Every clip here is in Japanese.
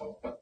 for, but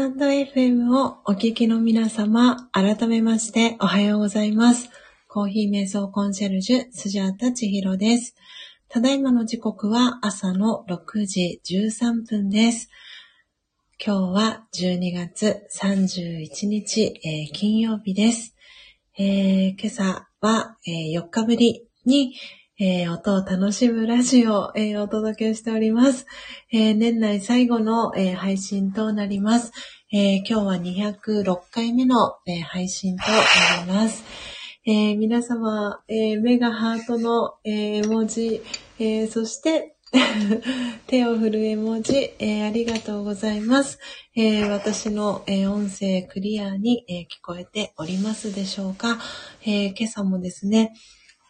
タンド FM をお聞きの皆様、改めましておはようございます。コーヒー瞑想コンシェルジュ、スジャータ千尋です。ただいまの時刻は朝の6時13分です。今日は12月31日、えー金曜日です。えー今朝は、えー4日ぶりに、えー音を楽しむラジオを、えーお届けしております。えー年内最後の、え配信となります。え今日は206回目の、え配信となります。え皆様、えー目がハートの、え絵文字、えそして、手を振る絵文字、えーありがとうございます。えー私の、えー音声クリアに、聞こえておりますでしょうか、今朝もですね、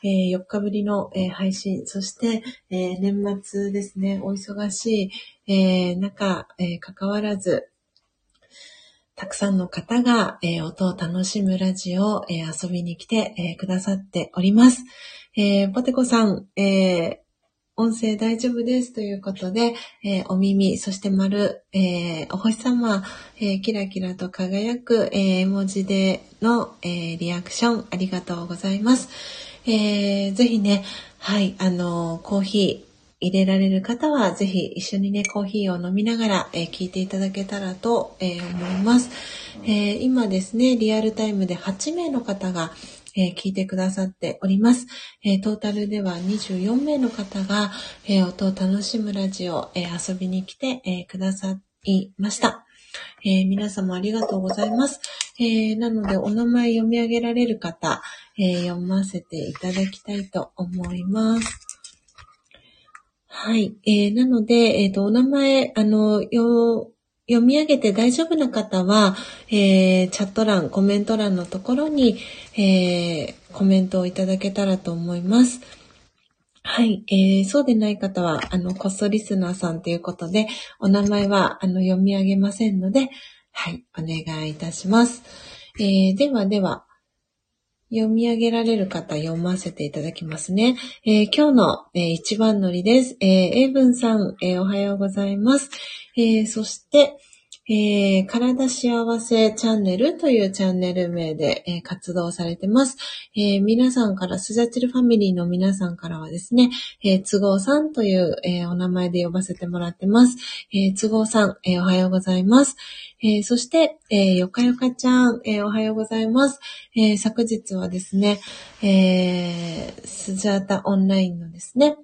えー4日ぶりの、えー配信、そして、えー年末ですね、お忙しい、え中、えー関わらず、たくさんの方が、え音を楽しむラジオを、え遊びに来て、えくださっております。えポテコさん、え音声大丈夫です？ということで、えーお耳、そして丸、えーお星様、えーキラキラと輝く、えー絵文字での、えリアクションありがとうございます。えーぜひね、はい、あのコーヒー入れられる方は、ぜひ一緒にね、コーヒーを飲みながら、えー聞いていただけたらと、えー思います。えー今ですね、リアルタイムで8名の方が、え聞いてくださっております。えトータルでは24名の方が、え音を楽しむラジオ、え遊びに来て、えくださいました。えー皆様ありがとうございます。えーなので、お名前読み上げられる方、えー読ませていただきたいと思います。はい。えーなので、えっ、と、お名前、あの、よ、読み上げて大丈夫な方は、えーチャット欄、コメント欄のところに、えーコメントをいただけたらと思います。はい。えーそうでない方は、あの、こっそリスナーさんということで、お名前は、あの、読み上げませんので、はい。お願いいたします。えーではでは、読み上げられる方読ませていただきますね。えー今日の、えー一番乗りです。えー、エイブンさん、えーおはようございます。えーそして、えー体幸せチャンネルというチャンネル名で、えー活動されてます。えー皆さんから、スジャチルファミリーの皆さんからはですね、えー都合さんという、えお名前で呼ばせてもらってます。え都合さん、えおはようございます。えそして、えーよかよかちゃん、えおはようございます。え昨日はですね、えスジャータオンラインのですね、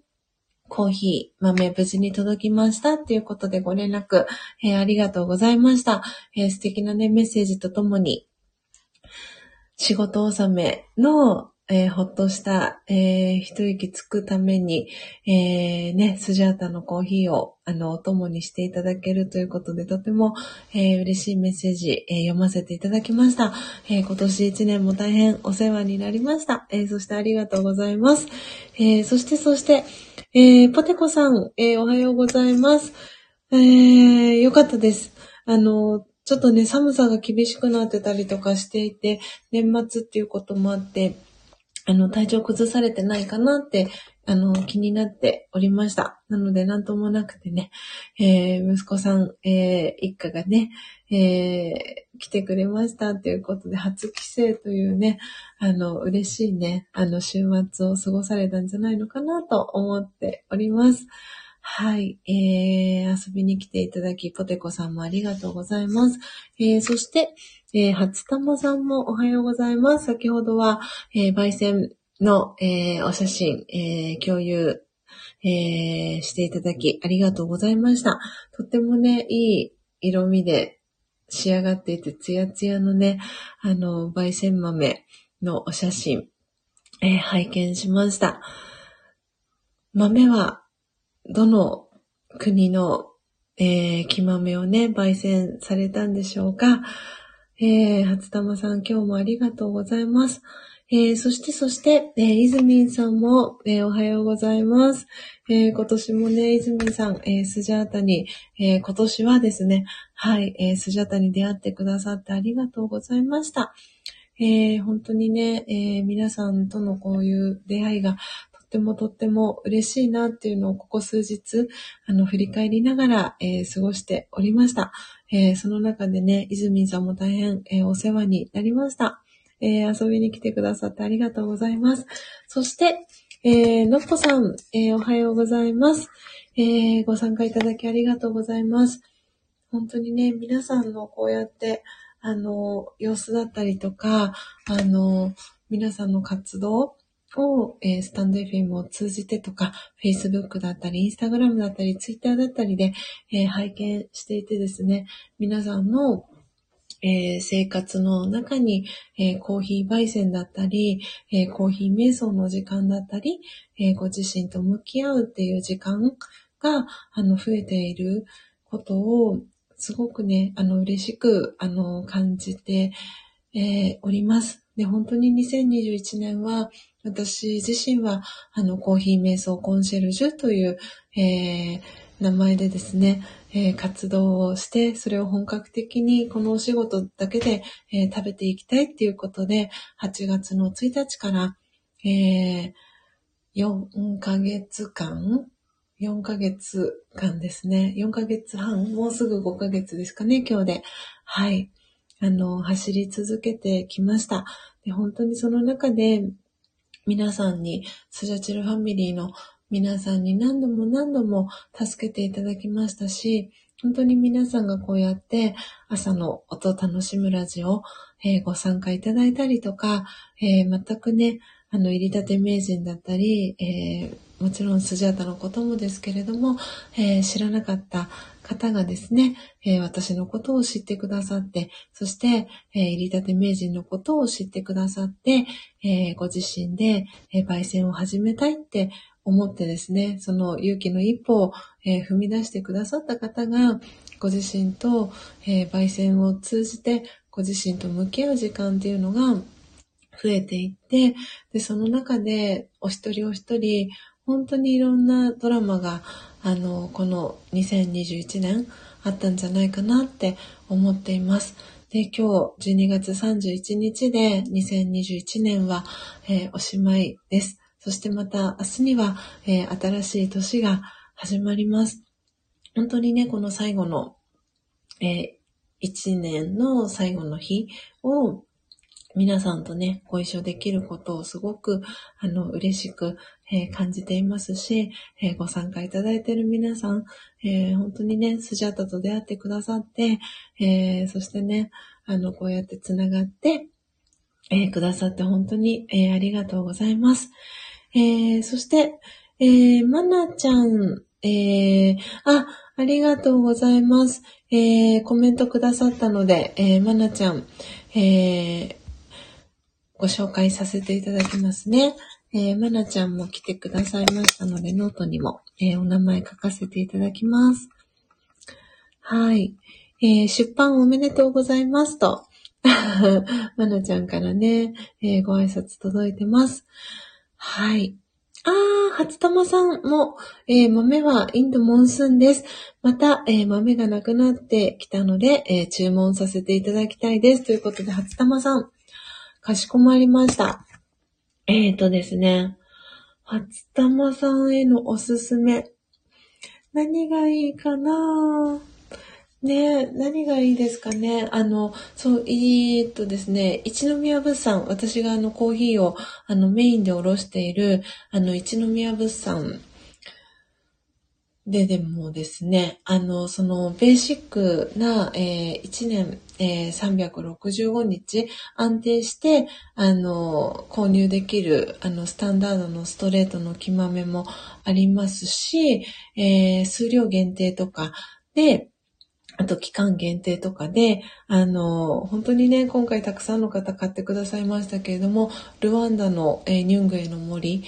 コーヒー豆無事に届きましたっていうことでご連絡、えーありがとうございました。えー素敵なね、メッセージとともに、仕事納めの、えーほっとした、え一息つくために、えーね、スジャータのコーヒーを、あの、お供にしていただけるということで、とても、え嬉しいメッセージ、え読ませていただきました。え今年一年も大変お世話になりました。えそしてありがとうございます。えそして、そして、えーポテコさん、えーおはようございます。えーよかったです。あの、ちょっとね、寒さが厳しくなってたりとかしていて、年末っていうこともあって、あの、体調崩されてないかなって、あの、気になっておりました。なので、なんともなくてね、えー息子さん、えー一家がね、えー来てくれましたということで、初帰省というね、あの、嬉しいね、あの、週末を過ごされたんじゃないのかなと思っております。はい。えー、遊びに来ていただき、ポテコさんもありがとうございます。えー、そして、えー、初玉さんもおはようございます。先ほどは、えー、焙煎の、えー、お写真、えー、共有、えー、していただき、ありがとうございました。とってもね、いい色味で仕上がっていて、ツヤツヤのね、あの、焙煎豆のお写真、えー拝見しました。豆は、どの国の、えー木豆をね、焙煎されたんでしょうか。えー、初玉さん、今日もありがとうございます。えーそして、そして、えー、いずみんさんも、えーおはようございます。えー今年もね、いずみんさん、えースジャータに、えー今年はですね、はい、えースジャータに出会ってくださってありがとうございました。えー本当にね、えー皆さんとのこういう出会いがとってもとっても嬉しいなっていうのをここ数日、あの、振り返りながら、えー、過ごしておりました。えー、その中でね、泉さんも大変、えー、お世話になりました。え遊びに来てくださってありがとうございます。そして、えー、のっぽさん、えおはようございます。えご参加いただきありがとうございます。本当にね、皆さんのこうやって、あの、様子だったりとか、あの、皆さんの活動を、えー、スタンド FM を通じてとか、Facebook だったり、Instagram だったり、Twitter だったりで、えー、拝見していてですね、皆さんのえー、生活の中に、えー、コーヒー焙煎だったり、えー、コーヒー瞑想の時間だったり、えご自身と向き合うっていう時間が、あの、増えていることを、すごくね、あの、嬉しく、あの、感じて、えおります。で、本当に2021年は、私自身は、あの、コーヒー瞑想コンシェルジュという、え名前でですね、えー、活動をして、それを本格的にこのお仕事だけで、えー、食べていきたいっていうことで、8月の1日から、えー、4ヶ月間、4ヶ月間ですね。4ヶ月半、もうすぐ5ヶ月ですかね、今日で。はい。あの、走り続けてきました。で本当にその中で、皆さんに、スジャチルファミリーの皆さんに何度も何度も助けていただきましたし、本当に皆さんがこうやって朝の音楽しむラジオ、えー、ご参加いただいたりとか、えー、全くね、あの、入り立て名人だったり、えー、もちろんスジャータのこともですけれども、え知らなかった方がですね、え私のことを知ってくださって、そして、え入り立て名人のことを知ってくださって、えご自身で、え焙煎を始めたいって思ってですね、その勇気の一歩を、えー、踏み出してくださった方が、ご自身と、えー、焙煎を通じて、ご自身と向き合う時間っていうのが増えていって、で、その中で、お一人お一人、本当にいろんなドラマが、あの、この2021年あったんじゃないかなって思っています。で、今日12月31日で2021年は、えー、おしまいです。そしてまた明日には、えー、新しい年が始まります。本当にね、この最後の、えー、一年の最後の日を皆さんとね、ご一緒できることをすごく、あの、嬉しく、えー、感じていますし、えー、ご参加いただいている皆さん、えー、本当にね、スジャタと出会ってくださって、えそしてね、あの、こうやって繋がって、えくださって本当に、えありがとうございます。えー、そして、えー、まなちゃん、えー、あ、ありがとうございます。えー、コメントくださったので、えー、まなちゃん、えー、ご紹介させていただきますね。えー、まなちゃんも来てくださいましたので、ノートにも、えー、お名前書かせていただきます。はい。えー、出版おめでとうございますと、まなちゃんからね、えー、ご挨拶届いてます。はい。ああ、初玉さんも、えー、豆はインドモンスーンです。また、えー、豆がなくなってきたので、えー、注文させていただきたいです。ということで、初玉さん、かしこまりました。えーとですね、初玉さんへのおすすめ。何がいいかなぁね何がいいですかね。あの、そう、えー、っとですね、一宮物産、私があのコーヒーをあのメインでおろしている、あの一宮物産ででもですね、あの、そのベーシックな、えー、1年、えー、365日安定して、あの、購入できる、あの、スタンダードのストレートの木豆もありますし、えー、数量限定とかで、あと期間限定とかで、あの、本当にね、今回たくさんの方買ってくださいましたけれども、ルワンダの、えー、ニュングエの森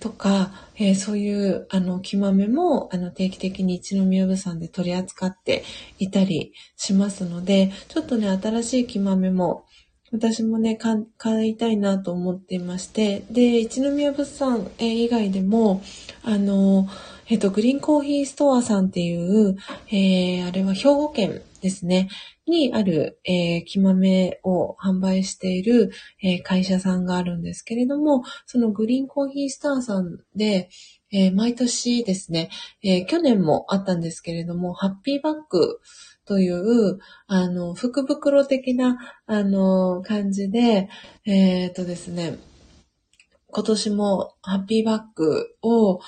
とか、えー、そういう、あの、木豆も、あの、定期的に一宮部さんで取り扱っていたりしますので、ちょっとね、新しい木豆も、私もね、買いたいなと思っていまして、で、一宮物産以外でも、あの、えっ、と、グリーンコーヒーストアさんっていう、えー、あれは兵庫県ですね、にある、えー、木豆を販売している、えー、会社さんがあるんですけれども、そのグリーンコーヒーストアさんで、えー、毎年ですね、えー、去年もあったんですけれども、ハッピーバッグという、あの、福袋的な、あの、感じで、えっ、とですね、今年もハッピーバッグを、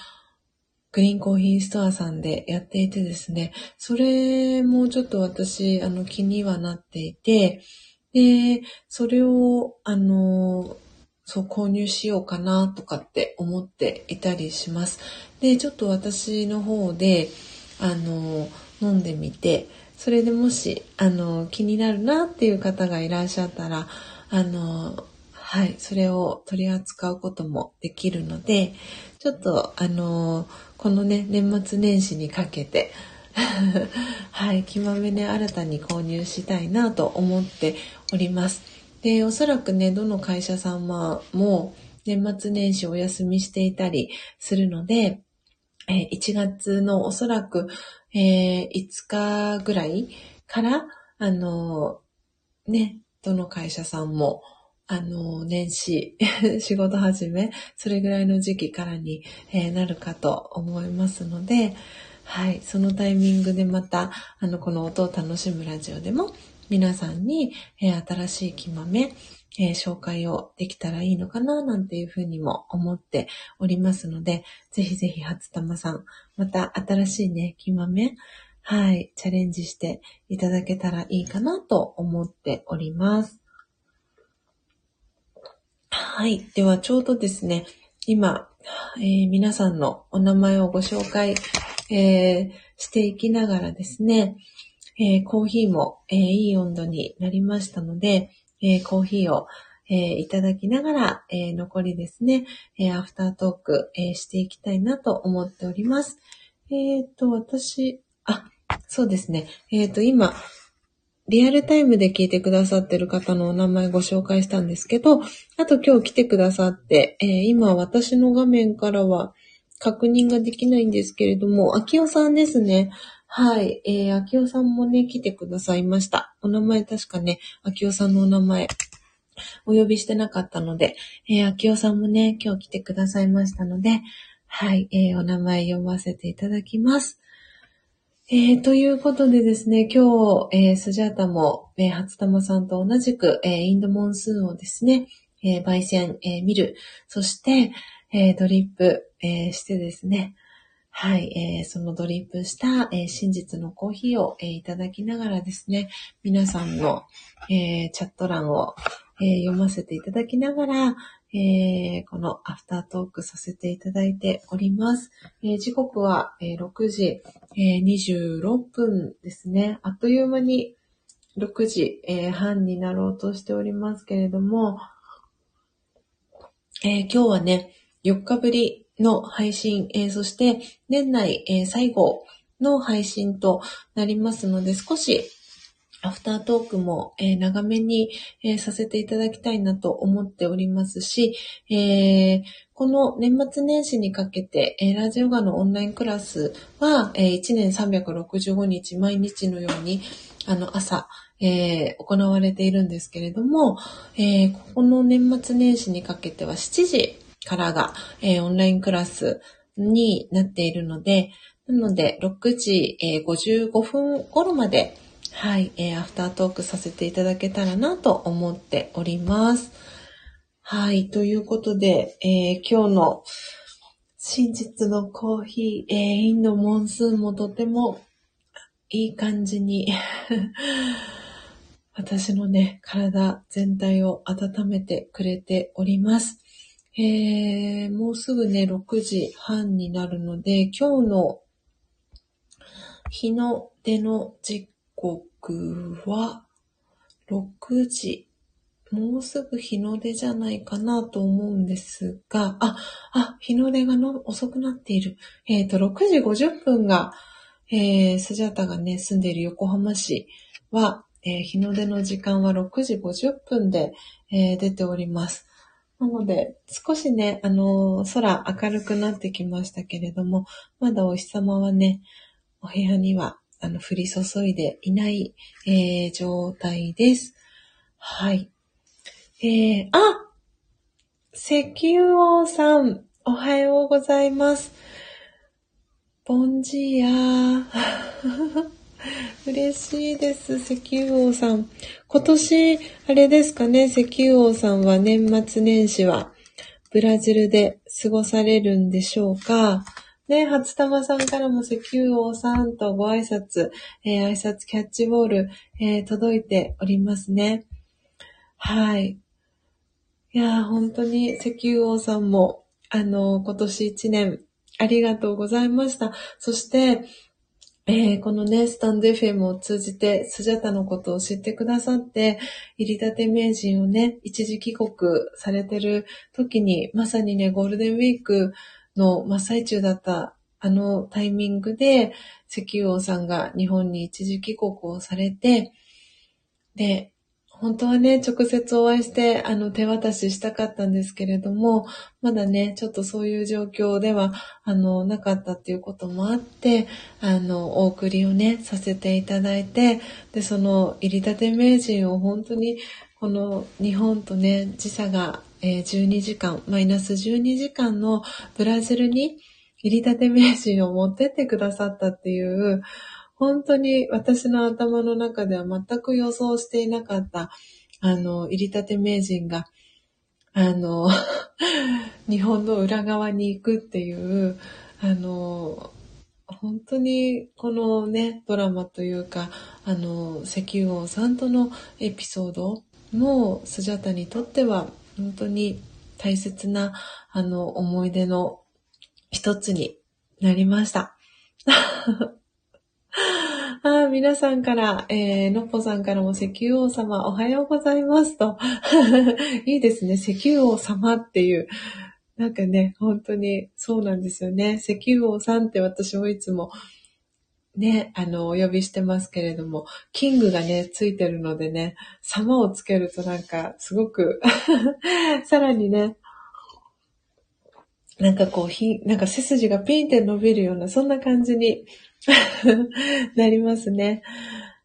グリーンコーヒーストアさんでやっていてですね、それもちょっと私、あの、気にはなっていて、で、それを、あの、そう、購入しようかなとかって思っていたりします。で、ちょっと私の方で、あの、飲んでみて、それでもし、あの、気になるなっていう方がいらっしゃったら、あの、はい、それを取り扱うこともできるので、ちょっと、あのこのね、年末年始にかけて はい、気まめね、新たに購入したいなと思っております。で、おそらくね、どの会社様も年末年始お休みしていたりするので、え1月のおそらく、えー、5日ぐらいから、あのね、どの会社さんも、あの、年始、仕事始め、それぐらいの時期からに、えー、なるかと思いますので、はい、そのタイミングでまた、あの、この音を楽しむラジオでも、皆さんに、えー、新しい木豆、えー、紹介をできたらいいのかな、なんていうふうにも思っておりますので、ぜひぜひ初玉さん、また新しいね、木豆、はい、チャレンジしていただけたらいいかなと思っております。はい。では、ちょうどですね、今、えー、皆さんのお名前をご紹介、えー、していきながらですね、えー、コーヒーも、えいい温度になりましたので、えコーヒーを、えいただきながら、え残りですね、えアフタートーク、えしていきたいなと思っております。えっ、と、私、あ、そうですね。えっ、と、今、リアルタイムで聞いてくださってる方のお名前ご紹介したんですけど、あと今日来てくださって、えー、今私の画面からは確認ができないんですけれども、秋代さんですね。はい。えー、秋代さんもね、来てくださいました。お名前確かね、秋代さんのお名前、お呼びしてなかったので、えー、秋代さんもね、今日来てくださいましたので、はい。えー、お名前読ませていただきます。えー、ということでですね、今日、えー、スジャータも、えー、初玉さんと同じく、えー、インドモンスーンをですね、えー、焙煎、えー、見る、そして、えー、ドリップ、えー、してですね、はい、えー、そのドリップした、えー、真実のコーヒーを、えー、いただきながらですね、皆さんの、えー、チャット欄を、えー、読ませていただきながら、えー、このアフタートークさせていただいております。えー、時刻は、え、6時、え26分ですね。あっという間に6時、え半になろうとしておりますけれども、え今日はね、4日ぶりの配信、えそして年内、え最後の配信となりますので、少しアフタートークも、えー、長めに、えー、させていただきたいなと思っておりますし、えー、この年末年始にかけて、えラジオガのオンラインクラスは、え1年365日毎日のように、あの、朝、え行われているんですけれども、えここの年末年始にかけては7時からが、えオンラインクラスになっているので、なので、6時、え55分頃まで、はい、えー、アフタートークさせていただけたらなと思っております。はい、ということで、えー、今日の真実のコーヒー、えー、インドモンスーンもとてもいい感じに 私のね、体全体を温めてくれております。えー、もうすぐね、6時半になるので、今日の日の出の時刻は6時。もうすぐ日の出じゃないかなと思うんですが、あ、あ、日の出がの遅くなっている。えっ、ー、と、6時50分が、えー、スジャタがね、住んでいる横浜市は、えー、日の出の時間は6時50分で、えー、出ております。なので、少しね、あの、空明るくなってきましたけれども、まだお日様はね、お部屋には、あの、降り注いでいない、えー、状態です。はい。えー、あ石油王さん、おはようございます。ボンジーヤー。嬉しいです、石油王さん。今年、あれですかね、石油王さんは年末年始はブラジルで過ごされるんでしょうか？ね、初玉さんからも石油王さんとご挨拶、えー、挨拶キャッチボール、えー、届いておりますね。はい。いや、本当に石油王さんも、あのー、今年一年ありがとうございました。そして、えー、このね、スタンド FM を通じて、スジャタのことを知ってくださって、入り立て名人をね、一時帰国されてる時に、まさにね、ゴールデンウィークの真っ最中だったあのタイミングで、石油王さんが日本に一時帰国をされて、で、本当はね、直接お会いして、あの、手渡ししたかったんですけれども、まだね、ちょっとそういう状況では、あの、なかったっていうこともあって、あの、お送りをね、させていただいて、で、その、入り立て名人を本当に、この日本とね、時差が、え、12時間、マイナス12時間のブラジルに、入り立て名人を持ってってくださったっていう、本当に私の頭の中では全く予想していなかった、あの、入りたて名人が、あの、日本の裏側に行くっていう、あの、本当にこのね、ドラマというか、あの、石油王さんとのエピソードも、スジャタにとっては本当に大切な、あの、思い出の一つになりました。あ皆さんから、えー、のっぽさんからも石油王様おはようございますと。いいですね。石油王様っていう。なんかね、本当にそうなんですよね。石油王さんって私もいつもね、あの、お呼びしてますけれども、キングがね、ついてるのでね、様をつけるとなんか、すごく さらにね、なんかこう、ひ、なんか背筋がピンって伸びるような、そんな感じに なりますね。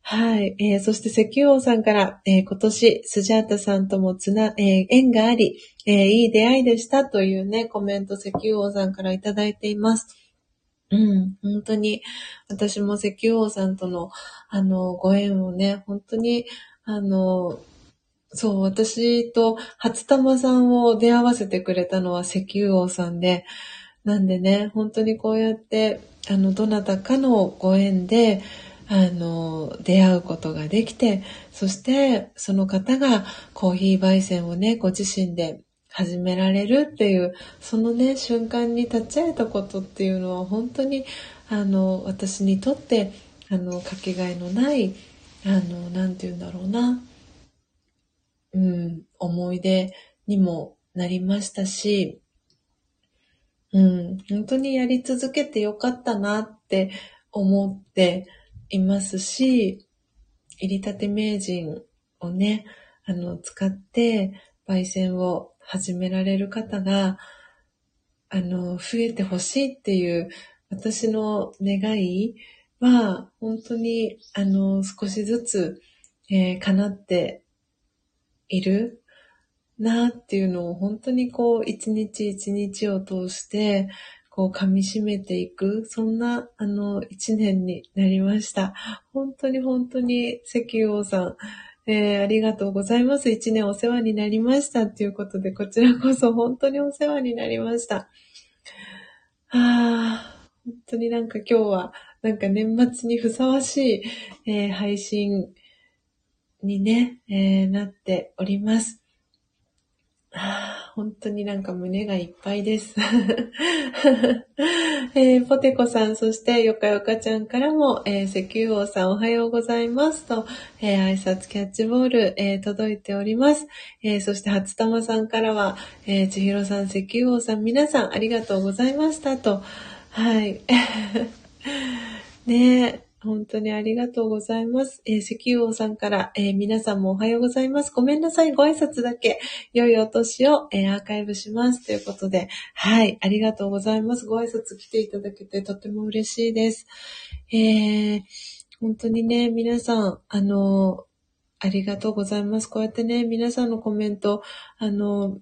はい。えー、そして石油王さんから、えー、今年、スジャータさんともつな、えー、縁があり、えいい出会いでしたというね、コメント石油王さんからいただいています。うん、本当に、私も石油王さんとの、あの、ご縁をね、本当に、あの、そう、私と初玉さんを出会わせてくれたのは石油王さんで、なんでね、本当にこうやって、あの、どなたかのご縁で、あの、出会うことができて、そしてその方がコーヒー焙煎をね、ご自身で始められるっていう、そのね、瞬間に立ち会えたことっていうのは本当に、あの、私にとって、あの、かけがえのない、あの、なんて言うんだろうな、うん、思い出にもなりましたし、うん、本当にやり続けてよかったなって思っていますし、入りたて名人をね、あの、使って焙煎を始められる方が、あの、増えてほしいっていう私の願いは、本当に、あの、少しずつ、えー、叶っているなっていうのを本当にこう一日一日を通してこう噛み締めていく、そんなあの一年になりました。本当に本当に石油王さん、えー、ありがとうございます。一年お世話になりましたということで、こちらこそ本当にお世話になりました。ああ、本当になんか今日はなんか年末にふさわしい、えー、配信にね、えー、なっております。本当になんか胸がいっぱいです。えー、ポテコさん、そしてよかよかちゃんからも、えー、石油王さんおはようございますと、えー、挨拶キャッチボール、えー、届いております。えー、そして初玉さんからは、えー、千尋さん、石油王さん、皆さんありがとうございましたと。はい。ねえ、本当にありがとうございます。えー、石油王さんから、えー、皆さんもおはようございます。ごめんなさい。ご挨拶だけ。良いお年を、えー、アーカイブします。ということで、はい。ありがとうございます。ご挨拶来ていただけてとても嬉しいです。えー、本当にね、皆さん、あの、ありがとうございます。こうやってね、皆さんのコメント、あの、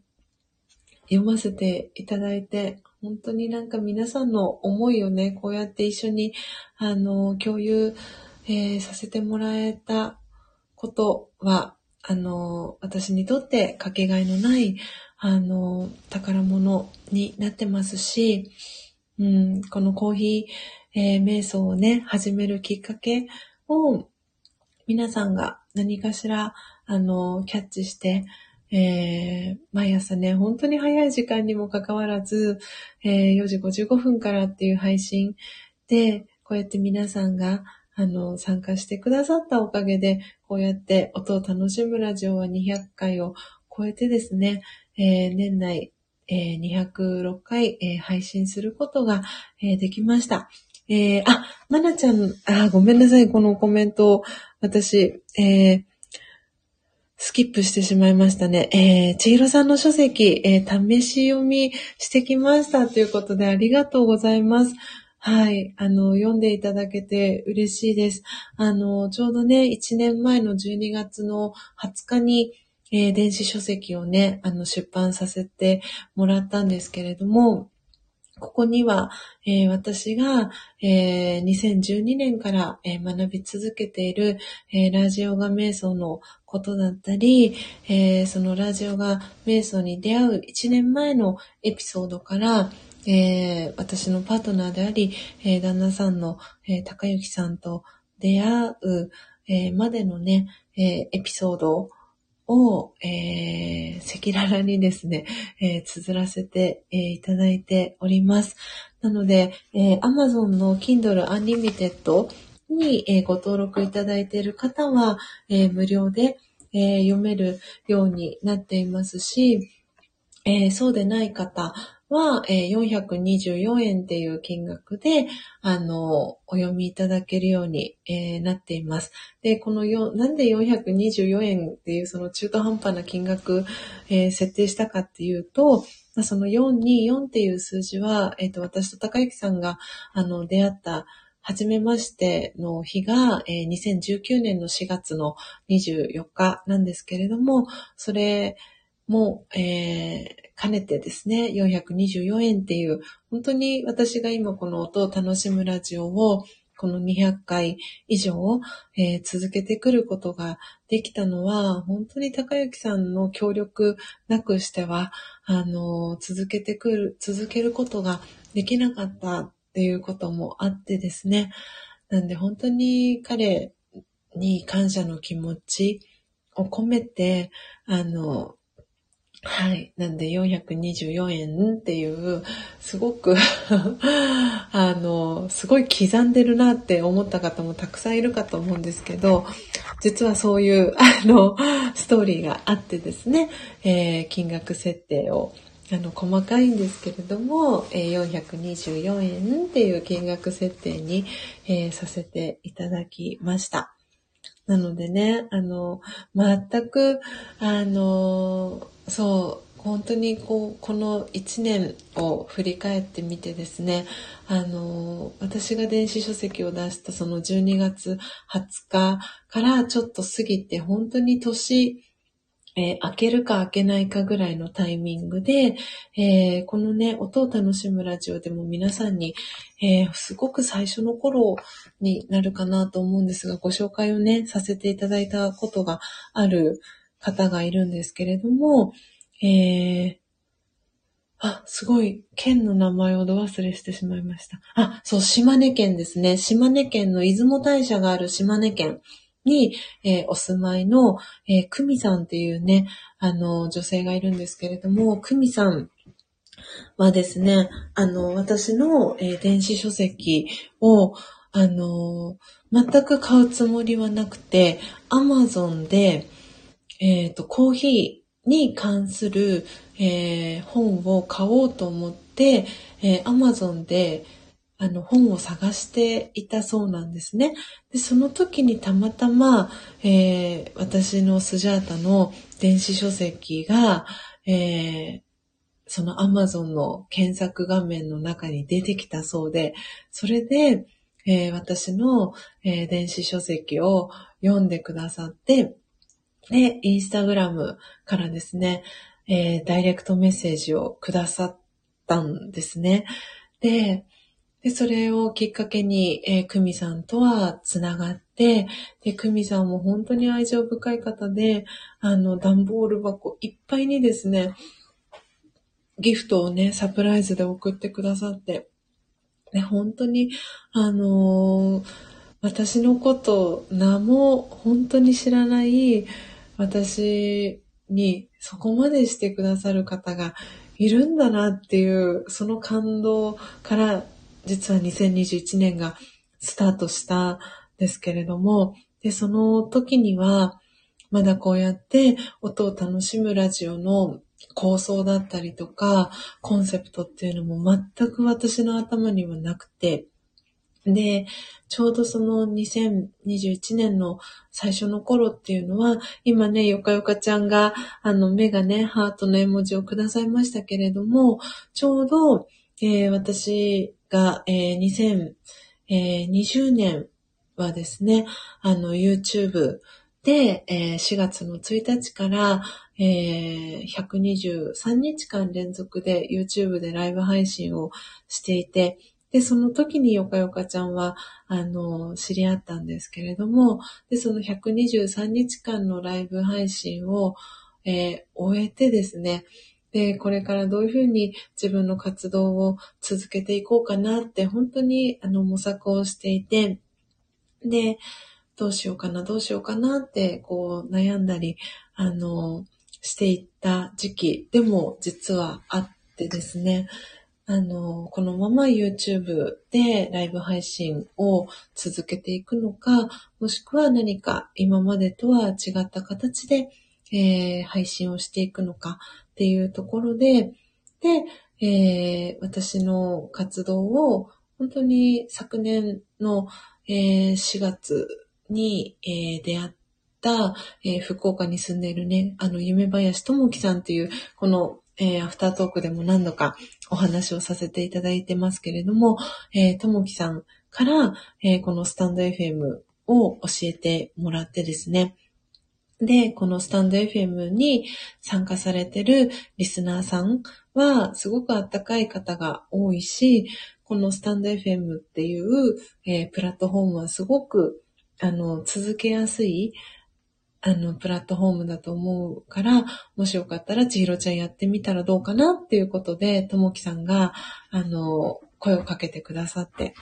読ませていただいて、本当になんか皆さんの思いをね、こうやって一緒に、あの、共有、えー、させてもらえたことは、あの、私にとってかけがえのない、あの、宝物になってますし、うん、このコーヒー、えー、瞑想をね、始めるきっかけを、皆さんが何かしら、あの、キャッチして、えー、毎朝ね、本当に早い時間にもかかわらず、えー、4時55分からっていう配信で、こうやって皆さんが、あの、参加してくださったおかげで、こうやって音を楽しむラジオは200回を超えてですね、えー、年内、えー、206回、えー、配信することが、えー、できました。えー、あ、まなちゃん、あ、ごめんなさい、このコメント、私、えー、スキップしてしまいましたね。えー、ちひろさんの書籍、えー、試し読みしてきましたということでありがとうございます。はい。あの、読んでいただけて嬉しいです。あの、ちょうどね、1年前の12月の20日に、えー、電子書籍をね、あの、出版させてもらったんですけれども、ここには、えー、私が、えー、2012年から、えー、学び続けている、えラジオガ瞑想のことだったり、えそのラジオガ瞑想に出会う1年前のエピソードから、え私のパートナーであり、え旦那さんの、え高幸さんと出会う、えまでのね、えエピソードを、をえー、赤裸々にですね、えー、綴らせて、えー、いただいております。なので、えー、Amazon の Kindle Unlimited に、えー、ご登録いただいている方は、えー、無料で、えー、読めるようになっていますし、えー、そうでない方は、えー、424円っていう金額で、あの、お読みいただけるように、えー、なっています。で、このよ、なんで424円っていうその中途半端な金額、えー、設定したかっていうと、まあ、その424っていう数字は、えっ、と、私と高幸さんが、あの、出会った、初めましての日が、えー、2019年の4月の24日なんですけれども、それも、えー、兼ねてですね、424円っていう、本当に私が今この音を楽しむラジオを、この200回以上、えー、続けてくることができたのは、本当に高幸さんの協力なくしては、あの、続けてくる、続けることができなかったっていうこともあってですね。なんで本当に彼に感謝の気持ちを込めて、あの、はい。なんで424円っていう、すごく あの、すごい刻んでるなって思った方もたくさんいるかと思うんですけど、実はそういう、あの、ストーリーがあってですね、えー、金額設定を、あの、細かいんですけれども、えー、424円っていう金額設定に、えー、させていただきました。なのでね、あの、全く、あの、そう、本当にこう、この1年を振り返ってみてですね、あの、私が電子書籍を出したその12月20日からちょっと過ぎて、本当に年、えー、開けるか開けないかぐらいのタイミングで、えー、このね、音を楽しむラジオでも皆さんに、えー、すごく最初の頃になるかなと思うんですが、ご紹介をね、させていただいたことがある方がいるんですけれども、えー、あ、すごい、県の名前をど忘れしてしまいました。あ、そう、島根県ですね。島根県の出雲大社がある島根県に、えー、お住まいの、えー、久美さんっていうね、あの、女性がいるんですけれども、久美さんはですね、あの、私の、えー、電子書籍を、あの、全く買うつもりはなくて、アマゾンで、えっ、ー、と、コーヒーに関する、えー、本を買おうと思って、えー、アマゾンであの、本を探していたそうなんですね。で、その時にたまたま、えー、私のスジャータの電子書籍が、えー、その Amazon の検索画面の中に出てきたそうで、それで、えー、私の、えー、電子書籍を読んでくださって、で、インスタグラムからですね、えー、ダイレクトメッセージをくださったんですね。で、で、それをきっかけに、えー、久美さんとはつながって、で、久美さんも本当に愛情深い方で、あの、段ボール箱いっぱいにですね、ギフトをね、サプライズで送ってくださって、ね、本当に、あのー、私のこと名も本当に知らない私にそこまでしてくださる方がいるんだなっていう、その感動から実は2021年がスタートしたんですけれども、で、その時には、まだこうやって音を楽しむラジオの構想だったりとか、コンセプトっていうのも全く私の頭にはなくて、で、ちょうどその2021年の最初の頃っていうのは、今ね、よかよかちゃんが、あの、目がね、ハートの絵文字をくださいましたけれども、ちょうど、えー、私が、えー、2020年はですね、あの、YouTube で、えー、4月の1日から、えー、123日間連続で YouTube でライブ配信をしていて、で、その時によかよかちゃんは、あの、知り合ったんですけれども、で、その123日間のライブ配信を、えー、終えてですね、で、これからどういうふうに自分の活動を続けていこうかなって、本当にあの模索をしていて、で、どうしようかな、どうしようかなって、こう悩んだり、あの、していった時期でも実はあってですね、あの、このまま YouTube でライブ配信を続けていくのか、もしくは何か今までとは違った形で、えー、配信をしていくのかっていうところで、で、えー、私の活動を本当に昨年の、えー、4月に、え、出会った、え、福岡に住んでいるね、あの、夢林智樹さんという、この、えー、アフタートークでも何度かお話をさせていただいてますけれども、えー、ともきさんから、えー、このスタンド FM を教えてもらってですね、で、このスタンド FM に参加されてるリスナーさんは、すごくあったかい方が多いし、このスタンド FM っていう、えー、プラットフォームはすごく、あの、続けやすい、あの、プラットフォームだと思うから、もしよかったら、ちひろちゃんやってみたらどうかなっていうことで、ともきさんが、あの、声をかけてくださって、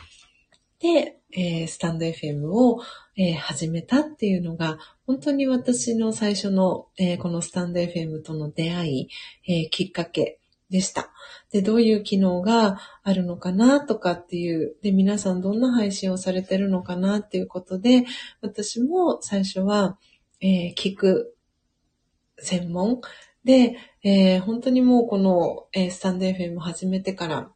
で、えー、スタンド FM を、えー、始めたっていうのが、本当に私の最初の、えー、このスタンド FM との出会い、えきっかけでした。で、どういう機能があるのかなとかっていう、で、皆さんどんな配信をされてるのかなっていうことで、私も最初は、え聞く専門。で、え本当にもうこの、えスタンド FM 始めてから、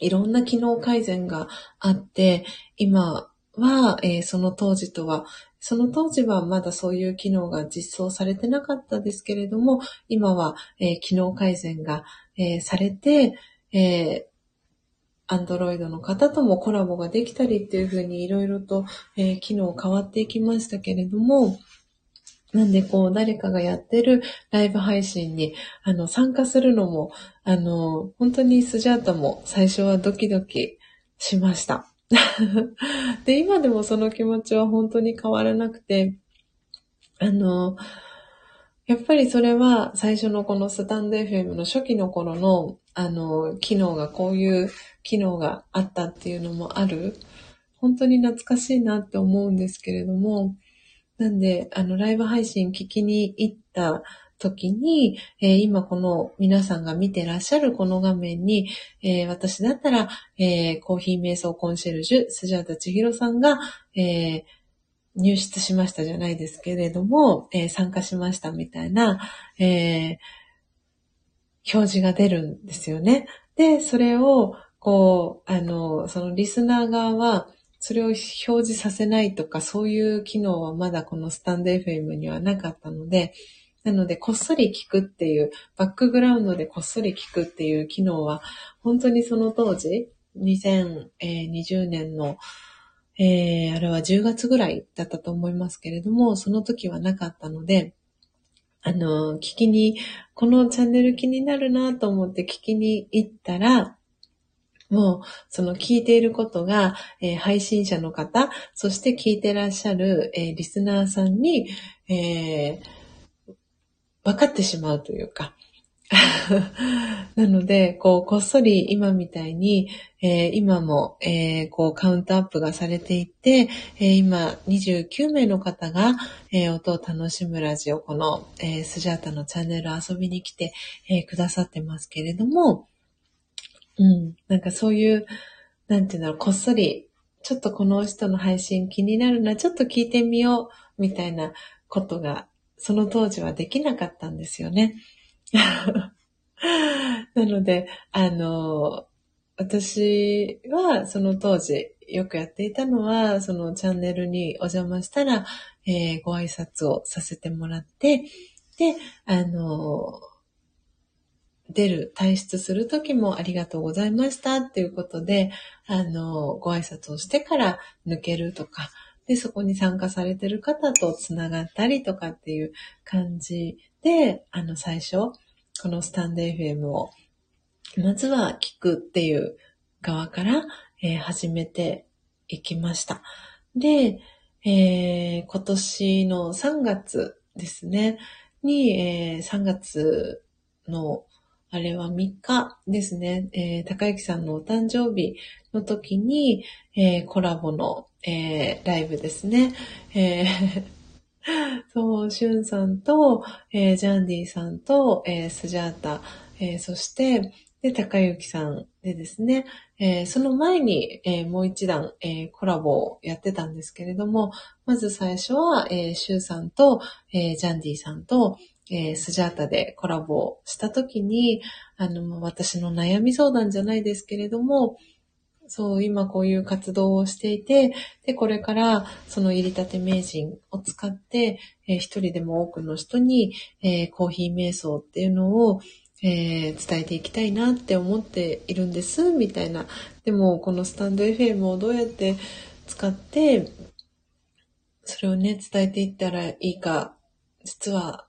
いろんな機能改善があって、今は、えー、その当時とは、その当時はまだそういう機能が実装されてなかったですけれども、今は、えー、機能改善が、えー、されて、えー、Android の方ともコラボができたりっていうふうにいろいろと、えー、機能変わっていきましたけれども、なんでこう誰かがやってるライブ配信にあの参加するのもあの本当にスジャータも最初はドキドキしました。で、今でもその気持ちは本当に変わらなくて、あの、やっぱりそれは最初のこのスタンド FM の初期の頃の、あの、機能がこういう機能があったっていうのもある。本当に懐かしいなって思うんですけれども、なんで、あの、ライブ配信聞きに行った時に、えー、今この皆さんが見てらっしゃるこの画面に、えー、私だったら、えー、コーヒー瞑想コンシェルジュ、スジャータ千尋さんが、え入室しましたじゃないですけれども、え参加しましたみたいな、え表示が出るんですよね。で、それを、こう、あの、そのリスナー側は、それを表示させないとか、そういう機能はまだこのスタンド FM にはなかったので、なので、こっそり聞くっていう、バックグラウンドでこっそり聞くっていう機能は、本当にその当時、2020年の、えー、あれは10月ぐらいだったと思いますけれども、その時はなかったので、あの、聞きに、このチャンネル気になるなと思って聞きに行ったら、もう、その聞いていることが、えー、配信者の方、そして聞いてらっしゃる、えー、リスナーさんに、えー、分かってしまうというか、なので、こう、こっそり今みたいに、えー、今も、えー、こう、カウントアップがされていて、えー、今、29名の方が、え音を楽しむラジオ、この、えスジャータのチャンネル遊びに来て、えくださってますけれども、うん、なんかそういう、なんていうんだろう、こっそり、ちょっとこの人の配信気になるな、ちょっと聞いてみよう、みたいなことが、その当時はできなかったんですよね。なので、あの、私はその当時よくやっていたのは、そのチャンネルにお邪魔したら、えー、ご挨拶をさせてもらって、で、あの、出る、退出するときもありがとうございましたっていうことで、あの、ご挨拶をしてから抜けるとか、で、そこに参加されてる方とつながったりとかっていう感じで、あの、最初、このスタンド FM を、まずは聞くっていう側から、えー、始めていきました。で、えー、今年の3月ですね、に、えー、3月の、あれは3日ですね、えー、高幸さんのお誕生日の時に、えー、コラボの、えー、ライブですね、えー そう、しゅんさんと、えー、ジャンディさんと、えー、スジャータ、えー、そして、で、高幸さんでですね、えー、その前に、えー、もう一段、えー、コラボをやってたんですけれども、まず最初は、えー、シュウさんと、え、ジャンディさんと、えー、スジャータでコラボしたときに、あの、私の悩み相談じゃないですけれども、そう、今こういう活動をしていて、で、これからその入りたて名人を使って、えー、一人でも多くの人に、えー、コーヒー瞑想っていうのを、えー、伝えていきたいなって思っているんです、みたいな。でも、このスタンド FM をどうやって使って、それをね、伝えていったらいいか、実は、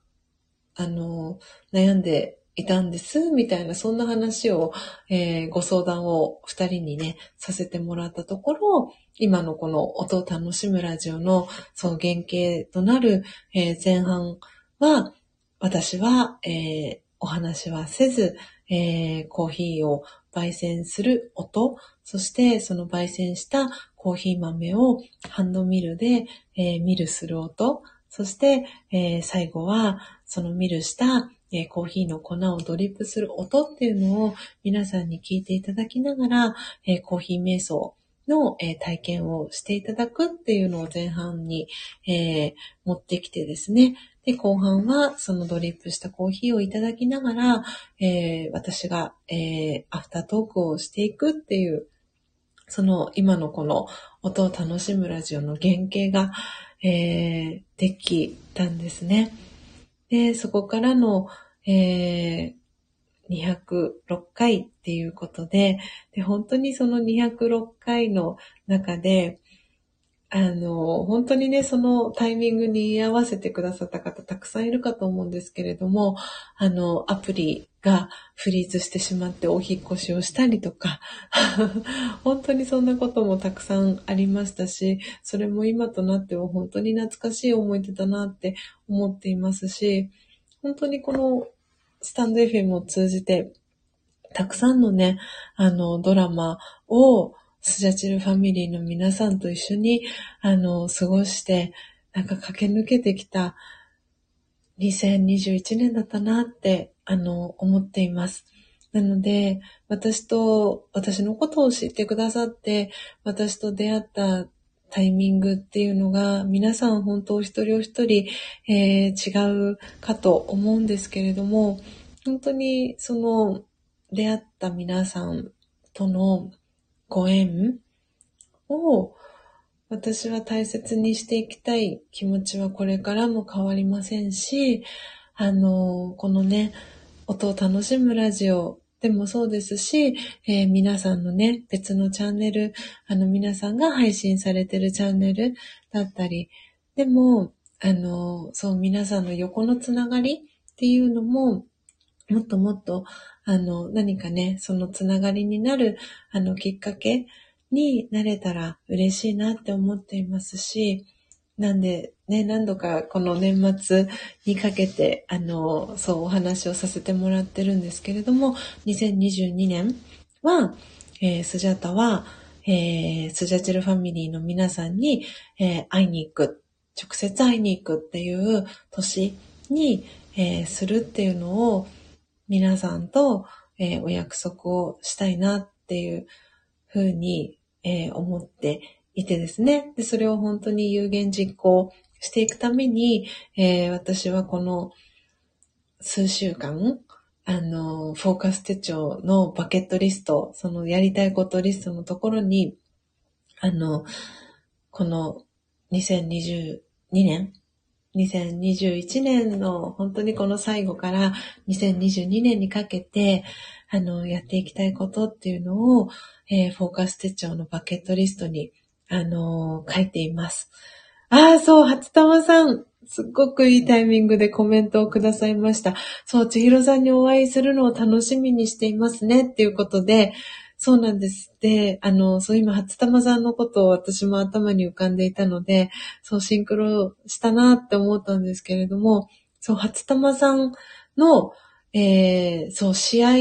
あの、悩んでいたんです、みたいな、そんな話を、えー、ご相談を二人にね、させてもらったところ、今のこの音を楽しむラジオの、その原型となる、えー、前半は、私は、えー、お話はせず、えー、コーヒーを焙煎する音、そしてその焙煎したコーヒー豆をハンドミルで、えー、ミルする音、そして、えー、最後はそのミルした、コーヒーの粉をドリップする音っていうのを皆さんに聞いていただきながら、コーヒー瞑想の、体験をしていただくっていうのを前半に、持ってきてですね。で、後半はそのドリップしたコーヒーをいただきながら、私が、アフタートークをしていくっていう、その今のこの音を楽しむラジオの原型が、えできたんですね。で、そこからの、えー、206回っていうことで、で、本当にその206回の中で、あの、本当にね、そのタイミングに合わせてくださった方たくさんいるかと思うんですけれども、あの、アプリがフリーズしてしまってお引越しをしたりとか、本当にそんなこともたくさんありましたし、それも今となっては本当に懐かしい思い出だなって思っていますし、本当にこのスタンド FM を通じて、たくさんのね、あの、ドラマをスジャチルファミリーの皆さんと一緒に、あの、過ごして、なんか駆け抜けてきた2021年だったなって、あの、思っています。なので、私と、私のことを知ってくださって、私と出会ったタイミングっていうのが、皆さん本当お一人お一人、えー、違うかと思うんですけれども、本当にその出会った皆さんとのご縁を私は大切にしていきたい気持ちはこれからも変わりませんし、あの、このね、音を楽しむラジオでもそうですし、えー、皆さんのね、別のチャンネル、あの皆さんが配信されてるチャンネルだったり、でも、あの、そう皆さんの横のつながりっていうのも、もっともっと、あの、何かね、そのつながりになる、あの、きっかけになれたら嬉しいなって思っていますし、なんでね、何度かこの年末にかけて、あの、そうお話をさせてもらってるんですけれども、2022年は、えー、スジャタは、えー、スジャチルファミリーの皆さんに、えー、会いに行く、直接会いに行くっていう年に、えー、するっていうのを皆さんと、えー、お約束をしたいなっていうふうにえー、思っていてですね。で、それを本当に有言実行していくために、えー、私はこの数週間、あの、フォーカス手帳のバケットリスト、そのやりたいことリストのところに、あの、この2022年、2021年の本当にこの最後から2022年にかけて、あの、やっていきたいことっていうのを、えー、フォーカス手帳のバケットリストに、あのー、書いています。ああ、そう、初玉さん。すっごくいいタイミングでコメントをくださいました。そう、千尋さんにお会いするのを楽しみにしていますね。っていうことで、そうなんです。で、あの、そう今、初玉さんのことを私も頭に浮かんでいたので、そう、シンクロしたなって思ったんですけれども、そう、初玉さんの、えー、そう、試合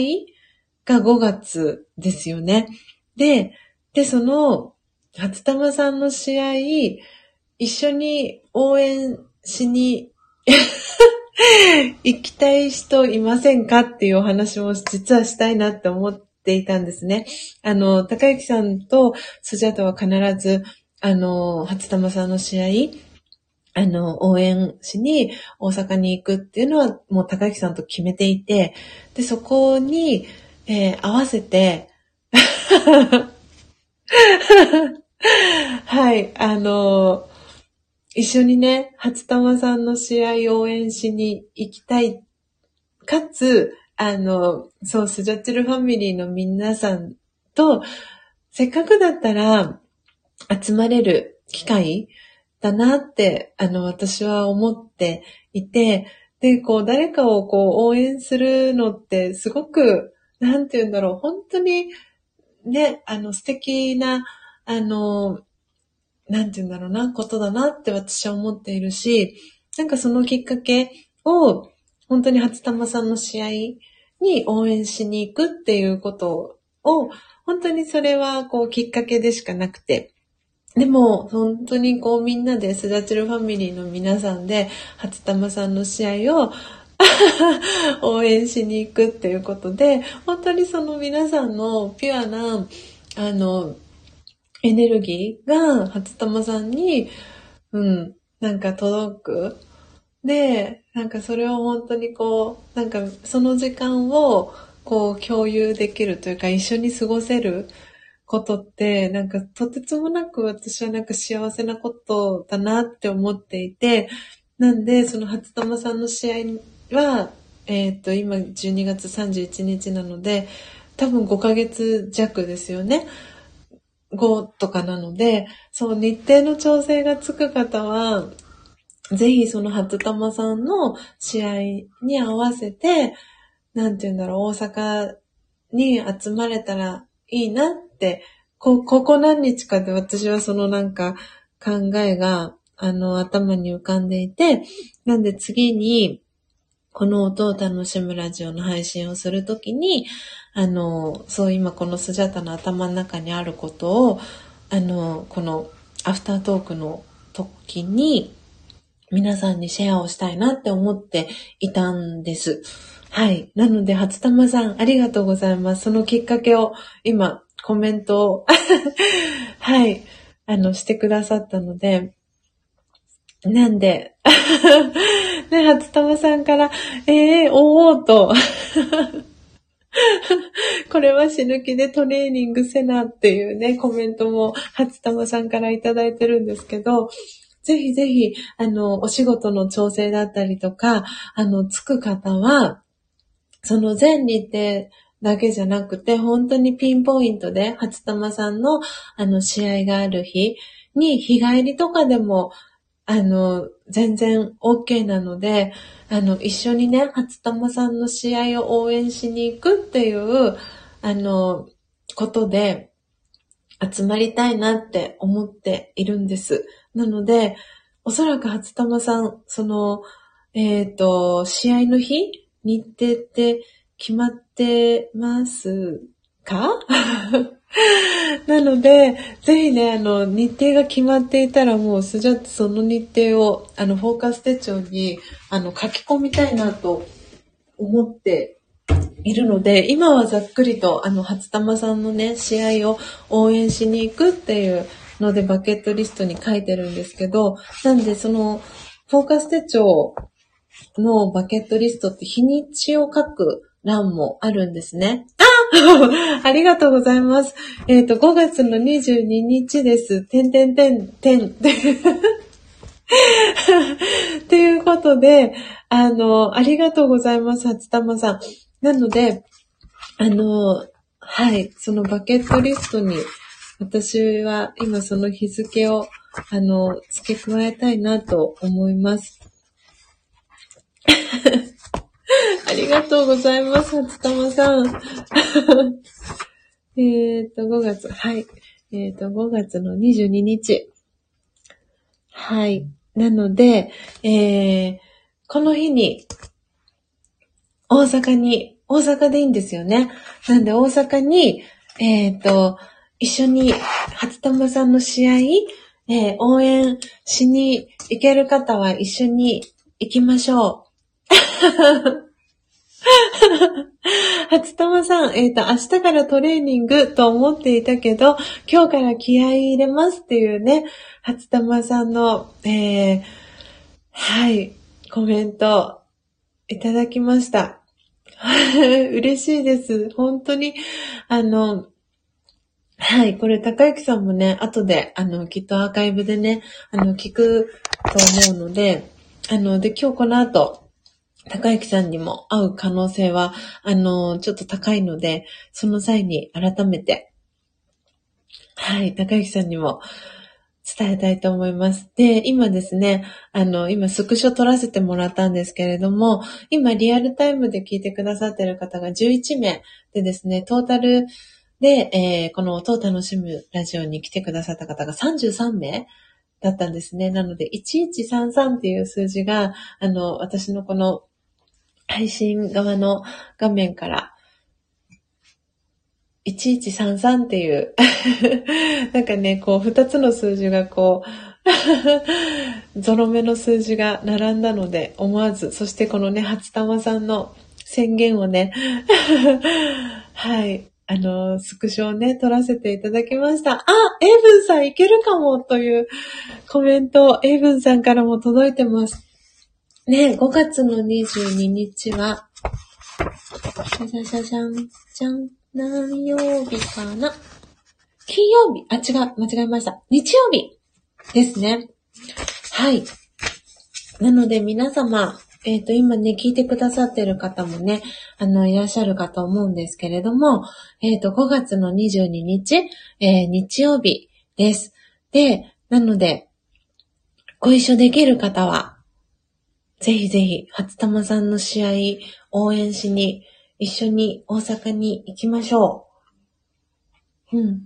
が5月ですよね。で、で、その、初玉さんの試合、一緒に応援しに 行きたい人いませんかっていうお話も実はしたいなって思っっていたんですね。あの、高幸さんとスジャタは必ず、あの、初玉さんの試合、あの、応援しに大阪に行くっていうのはもう高幸さんと決めていて、で、そこに、えー、合わせて はい、あの、一緒にね、初玉さんの試合応援しに行きたい。かつ、あの、そう、スジャチルファミリーの皆さんと、せっかくだったら、集まれる機会だなって、あの、私は思っていて、で、こう、誰かをこう、応援するのって、すごく、なんて言うんだろう、本当に、ね、あの、素敵な、あの、なんて言うんだろうな、ことだなって私は思っているし、なんかそのきっかけを、本当に初玉さんの試合に応援しに行くっていうことを、本当にそれはこうきっかけでしかなくて、でも、本当にこうみんなでスダチルファミリーの皆さんで、初玉さんの試合を 応援しに行くっていうことで、本当にその皆さんのピュアな、あの、エネルギーが初玉さんに、うん、なんか届く。で、なんかそれを本当にこう、なんかその時間をこう共有できるというか一緒に過ごせることって、なんかとてつもなく私はなんか幸せなことだなって思っていて、なんでその初玉さんの試合は、えっ、ー、と、今12月31日なので、多分5ヶ月弱ですよね。5とかなので、そう、日程の調整がつく方は、ぜひその初玉さんの試合に合わせて、なんて言うんだろう、大阪に集まれたらいいなって、こ、ここ何日かで私はそのなんか考えが、あの、頭に浮かんでいて、なんで次に、この音を楽しむラジオの配信をするときに、あの、そう今このスジャタの頭の中にあることを、あの、このアフタートークの時に皆さんにシェアをしたいなって思っていたんです。はい。なので、初玉さん、ありがとうございます。そのきっかけを、今、コメントを はい、あの、してくださったので、なんで、ね、初玉さんから、ええー、おおと これは死ぬ気でトレーニングせなっていうね、コメントも初玉さんからいただいてるんですけど、ぜひぜひ、あの、お仕事の調整だったりとか、あの、つく方は、その全日程だけじゃなくて、本当にピンポイントで、初玉さんの、あの、試合がある日に、日帰りとかでも、あの、全然 OK なので、あの、一緒にね、初玉さんの試合を応援しに行くっていう、あの、ことで、集まりたいなって思っているんです。なので、おそらく初玉さん、その、えっ、ー、と、試合の日日程って決まってますか？なので、ぜひね、あの、日程が決まっていたらもう、スジャットその日程を、あの、フォーカス手帳に、あの、書き込みたいなと思っているので、今はざっくりと、あの、初玉さんのね、試合を応援しに行くっていうので、バケットリストに書いてるんですけど、なんで、その、フォーカス手帳のバケットリストって日にちを書く欄もあるんですね。あ ありがとうございます。えっ、ー、と、5月の22日です。てんてんてんてん。っていうことで、あの、ありがとうございます、初玉さん。なので、あの、はい、そのバケットリストに、私は今その日付を、あの、付け加えたいなと思います。ありがとうございます、初玉さん。えっと、5月、はい。えっ、ー、と、5月の22日。はい。なので、えー、この日に、大阪に、大阪でいいんですよね。なんで大阪に、えっ、ー、と、一緒に初玉さんの試合、えー、応援しに行ける方は一緒に行きましょう。初玉さん、えっ、ー、と、明日からトレーニングと思っていたけど、今日から気合い入れますっていうね、初玉さんの、えー、はい、コメントいただきました。嬉しいです。本当に、あの、はい、これ、高幸さんもね、後で、あの、きっとアーカイブでね、あの、聞くと思うので、あの、で、今日この後、高幸さんにも会う可能性は、あの、ちょっと高いので、その際に改めて、はい、高幸さんにも伝えたいと思います。で、今ですね、あの、今スクショ撮らせてもらったんですけれども、今リアルタイムで聞いてくださってる方が11名でですね、トータルで、えー、この音を楽しむラジオに来てくださった方が33名だったんですね。なので、1133っていう数字が、あの、私のこの配信側の画面から、1133っていう なんかね、こう、二つの数字がこう ゾロ目の数字が並んだので、思わず、そしてこのね、初玉さんの宣言をね はい、あの、スクショをね、撮らせていただきました。あ、エイブンさんいけるかもというコメント、エイブンさんからも届いてます。ね、5月の22日は、シャシャシャシャン、じゃん、何曜日かな？金曜日、あ、違う、間違えました。日曜日ですね。はい。なので皆様、えっ、ー、と、今ね、聞いてくださってる方もね、あの、いらっしゃるかと思うんですけれども、えっ、ー、と、5月の22日、えー、日曜日です。で、なので、ご一緒できる方は、ぜひぜひ、初玉さんの試合応援しに一緒に大阪に行きましょう。うん。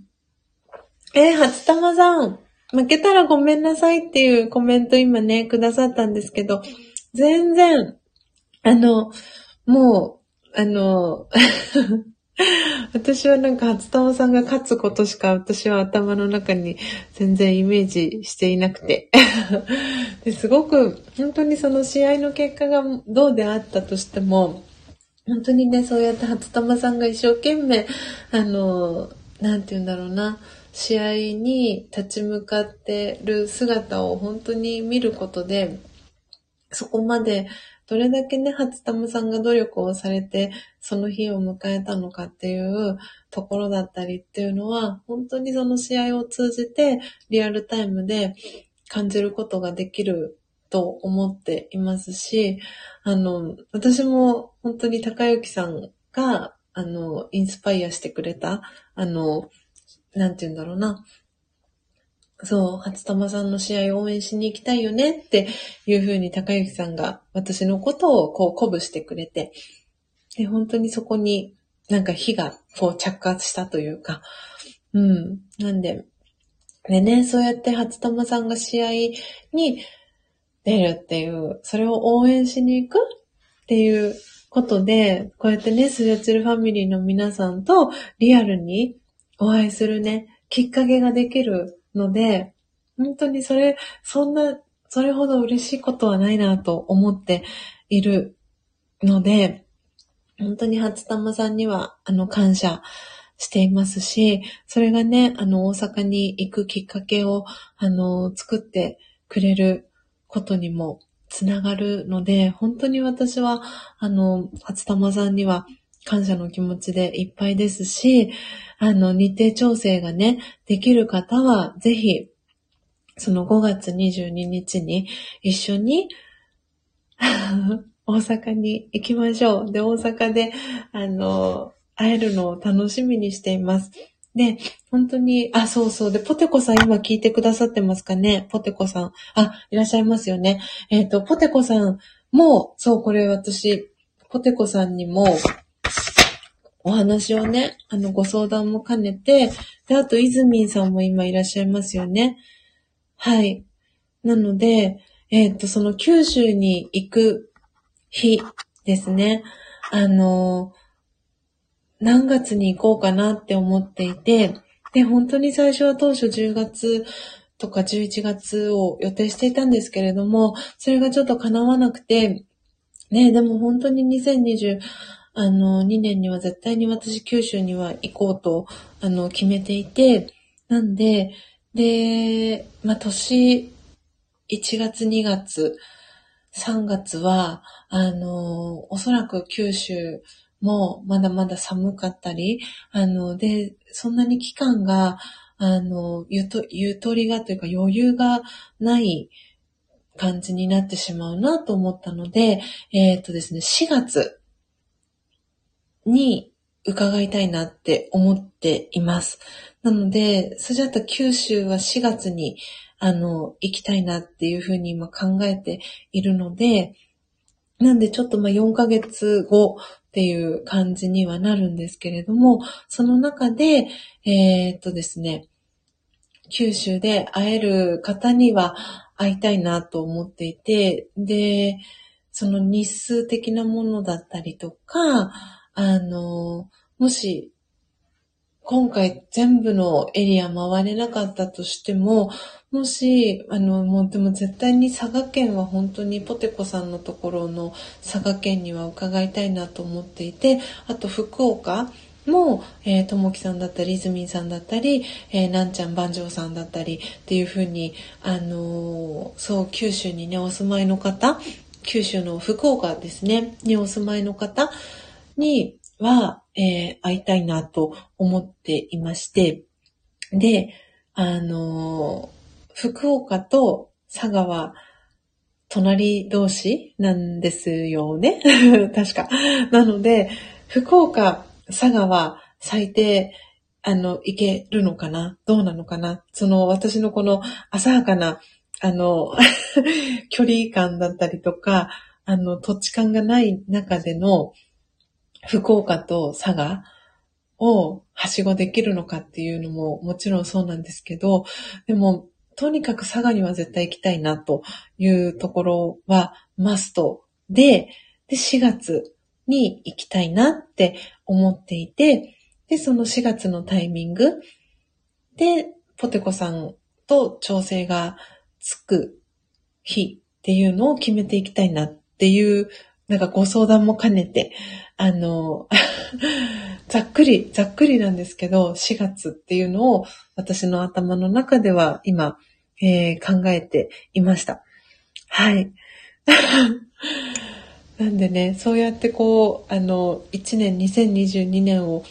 えー、初玉さん、負けたらごめんなさいっていうコメント今ね、くださったんですけど、全然、あの、もう、あの、私はなんか初玉さんが勝つことしか私は頭の中に全然イメージしていなくて。ですごく本当にその試合の結果がどうであったとしても本当にねそうやって初玉さんが一生懸命あのなんて言うんだろうな試合に立ち向かってる姿を本当に見ることでそこまで、どれだけね、初玉さんが努力をされて、その日を迎えたのかっていうところだったりっていうのは、本当にその試合を通じて、リアルタイムで感じることができると思っていますし、あの、私も本当に高幸さんが、あの、インスパイアしてくれた、あの、なんて言うんだろうな。そう、初玉さんの試合を応援しに行きたいよねっていうふうに高幸さんが私のことをこう鼓舞してくれて、で、本当にそこになんか火がこう着火したというか、うん。なんで、でね、そうやって初玉さんが試合に出るっていう、それを応援しに行くっていうことで、こうやってね、スレッチルファミリーの皆さんとリアルにお会いするね、きっかけができるので、本当にそれ、そんな、それほど嬉しいことはないなと思っているので、本当に初玉さんには、あの、感謝していますし、それがね、あの、大阪に行くきっかけを、あの、作ってくれることにもつながるので、本当に私は、あの、初玉さんには感謝の気持ちでいっぱいですし、あの、日程調整がね、できる方は、ぜひ、その5月22日に一緒に 大阪に行きましょう。で、大阪で、あの、会えるのを楽しみにしています。で、本当に、あ、そうそう。で、ポテコさん今聞いてくださってますかね？ポテコさん。あ、いらっしゃいますよね。えっ、ー、と、ポテコさんも、そう、これ私、ポテコさんにも、お話をね、あの、ご相談も兼ねて、で、あと、イズミンさんも今いらっしゃいますよね。はい。なので、えっ、と、その九州に行く日ですね。あの、何月に行こうかなって思っていて、で、本当に最初は当初10月とか11月を予定していたんですけれども、それがちょっと叶わなくて、ね、でも本当に2020、あの、2年には絶対に私九州には行こうと、あの、決めていて、なんで、で、まあ、年、1月、2月、3月は、あの、おそらく九州もまだまだ寒かったり、あの、で、そんなに期間が、あの、ゆと、ゆとりがというか余裕がない感じになってしまうなと思ったので、えっ、ー、とですね、4月に伺いたいなって思っています。なので、それじゃあと九州は4月に、あの、行きたいなっていうふうに今考えているので、なんでちょっとまあ4ヶ月後っていう感じにはなるんですけれども、その中で、えー、っとですね、九州で会える方には会いたいなと思っていて、で、その日数的なものだったりとか、あの、もし、今回全部のエリア回れなかったとしても、もし、あの、もうでも絶対に佐賀県は本当にポテコさんのところの佐賀県には伺いたいなと思っていて、あと福岡も、えー、ともきさんだったり、いずみんさんだったり、えー、なんちゃん番長さんだったりっていうふうに、あのー、そう、九州にね、お住まいの方、九州の福岡ですね、にお住まいの方には、えー、会いたいなと思っていまして、で、あのー、福岡と佐賀は隣同士なんですよね。確か。なので、福岡、佐賀は最低、あの、行けるのかな？どうなのかな？その、私のこの浅はかな、あの、距離感だったりとか、あの、土地感がない中での、福岡と佐賀をはしごできるのかっていうのももちろんそうなんですけど、でも、とにかく佐賀には絶対行きたいなというところはマストで、で、4月に行きたいなって思っていて、で、その4月のタイミングで、ポテコさんと調整がつく日っていうのを決めていきたいなっていう、なんかご相談も兼ねて、あの、ざっくり、ざっくりなんですけど、4月っていうのを私の頭の中では今、えー、考えていました。はい。なんでね、そうやってこう、あの、1年、2022年を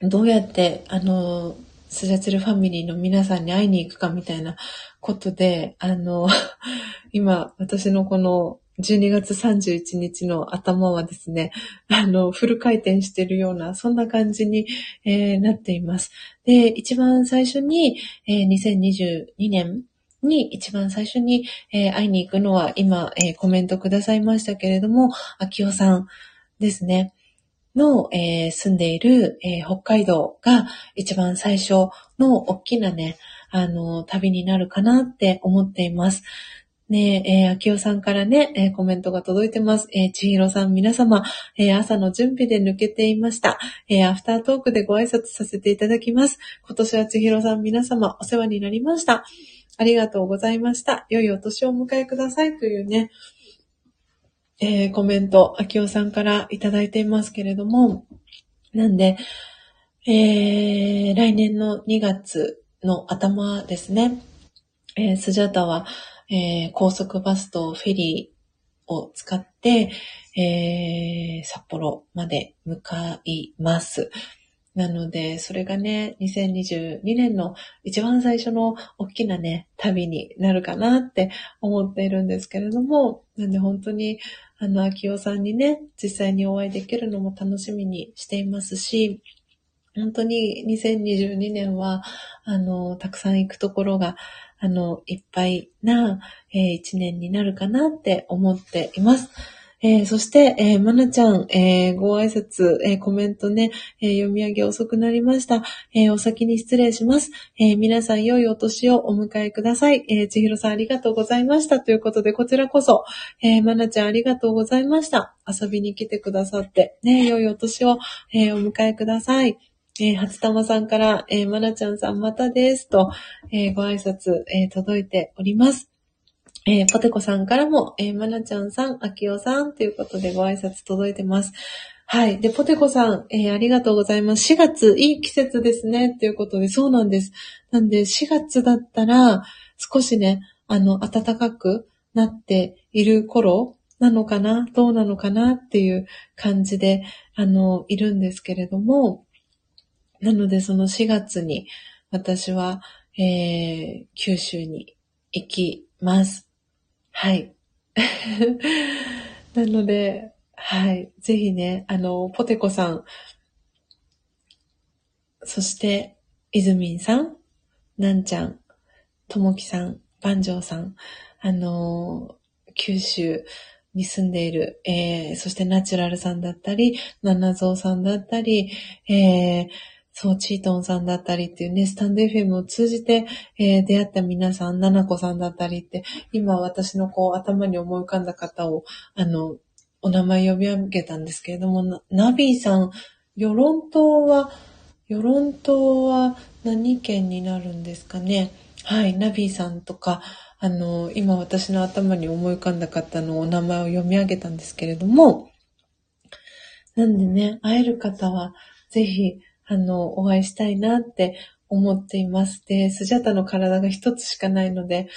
どうやって、あの、スジャチルファミリーの皆さんに会いに行くかみたいなことで、あの、今、私のこの12月31日の頭はですね、あの、フル回転してるような、そんな感じに、えー、なっています。で、一番最初に、えー、2022年に一番最初に、えー、会いに行くのは、今、えコメントくださいましたけれども、秋代さんですね。の、えー、住んでいる、えー、北海道が一番最初の大きなね、あの、旅になるかなって思っています。ねえ、えー、秋代さんからね、えー、コメントが届いてます。えー、千尋さん皆様、えー、朝の準備で抜けていました。え、アフタートークでご挨拶させていただきます。今年は千尋さん皆様、お世話になりました。ありがとうございました。良いお年をお迎えくださいというね、え、コメント、秋代さんからいただいていますけれども、なんで、え、来年の2月の頭ですね、え、スジャタは、えー、高速バスとフェリーを使って、えー、札幌まで向かいます。なので、それがね、2022年の一番最初の大きなね、旅になるかなって思っているんですけれども、なんで本当に、あの、秋代さんにね、実際にお会いできるのも楽しみにしていますし、本当に2022年は、あの、たくさん行くところが、あの、いっぱいな、えー、一年になるかなって思っています。えー、そして、えー、まなちゃん、えー、ご挨拶、えコメントね、え読み上げ遅くなりました。えお先に失礼します。え皆さん良いお年をお迎えください。えちひろさんありがとうございました。ということで、こちらこそ、えまなちゃんありがとうございました。遊びに来てくださって、ね、良いお年を、えお迎えください。えー、初玉さんから、えー、まなちゃんさんまたですと、えー、ご挨拶、えー、届いております。えー、ポテコさんからも、えー、まなちゃんさん、あきおさんということでご挨拶届いてます。はい。で、ポテコさん、えー、ありがとうございます。4月、いい季節ですね。ということで、そうなんです。なんで、4月だったら、少しね、あの、暖かくなっている頃なのかなどうなのかなっていう感じで、あの、いるんですけれども、なので、その4月に、私は、えー、九州に行きます。はい。なので、はい。ぜひね、あの、ポテコさん、そして、イズミンさん、なんちゃん、ともきさん、バンジョーさん、あの、九州に住んでいる、えー、そしてナチュラルさんだったり、ナナゾウさんだったり、えー、そう、チートンさんだったりっていうね、スタンド FM を通じて、えー、出会った皆さん、ナナコさんだったりって、今私のこう頭に思い浮かんだ方を、あの、お名前呼び上げたんですけれども、ナビーさん、ヨロン島は、ヨロン島は何県になるんですかね？はい、ナビーさんとか、あの、今私の頭に思い浮かんだ方のお名前を読み上げたんですけれども、なんでね、会える方は、ぜひ、あの、お会いしたいなって思っています。で、スジャタの体が一つしかないので、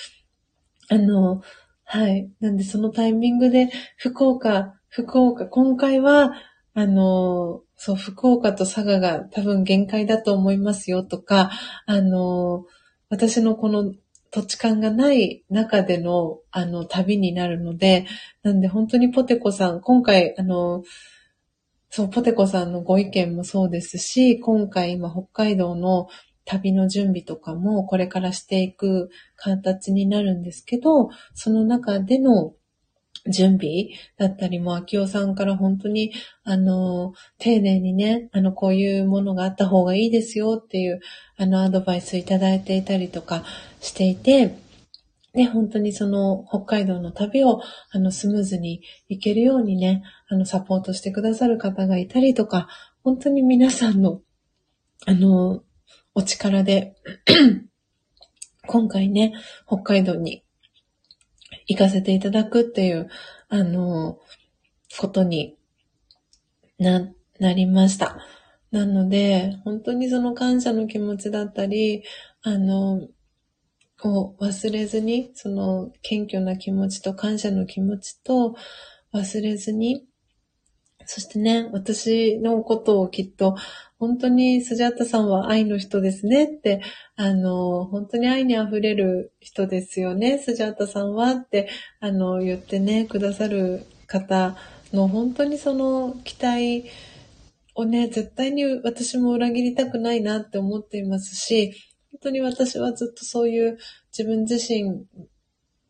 あの、はい。なんでそのタイミングで、福岡、福岡、今回は、あの、そう、福岡と佐賀が多分限界だと思いますよとか、あの、私のこの土地勘がない中での、あの、旅になるので、なんで本当にポテコさん、今回、あの、そう、ポテコさんのご意見もそうですし、今回今北海道の旅の準備とかもこれからしていく形になるんですけど、その中での準備だったりも、秋代さんから本当に、あの、丁寧にね、あの、こういうものがあった方がいいですよっていう、あの、アドバイスいただいていたりとかしていて、ね、本当にその北海道の旅をあのスムーズに行けるようにね、あのサポートしてくださる方がいたりとか、本当に皆さんのあの、お力で 今回ね、北海道に行かせていただくっていう、あの、ことにな、なりました。なので、本当にその感謝の気持ちだったり、あの、を忘れずに、その謙虚な気持ちと感謝の気持ちと忘れずに、そしてね、私のことをきっと、本当にスジャータさんは愛の人ですねって、あの、本当に愛に溢れる人ですよね、スジャータさんはって、あの、言ってね、くださる方の本当にその期待をね、絶対に私も裏切りたくないなって思っていますし、当に私はずっとそういう自分自身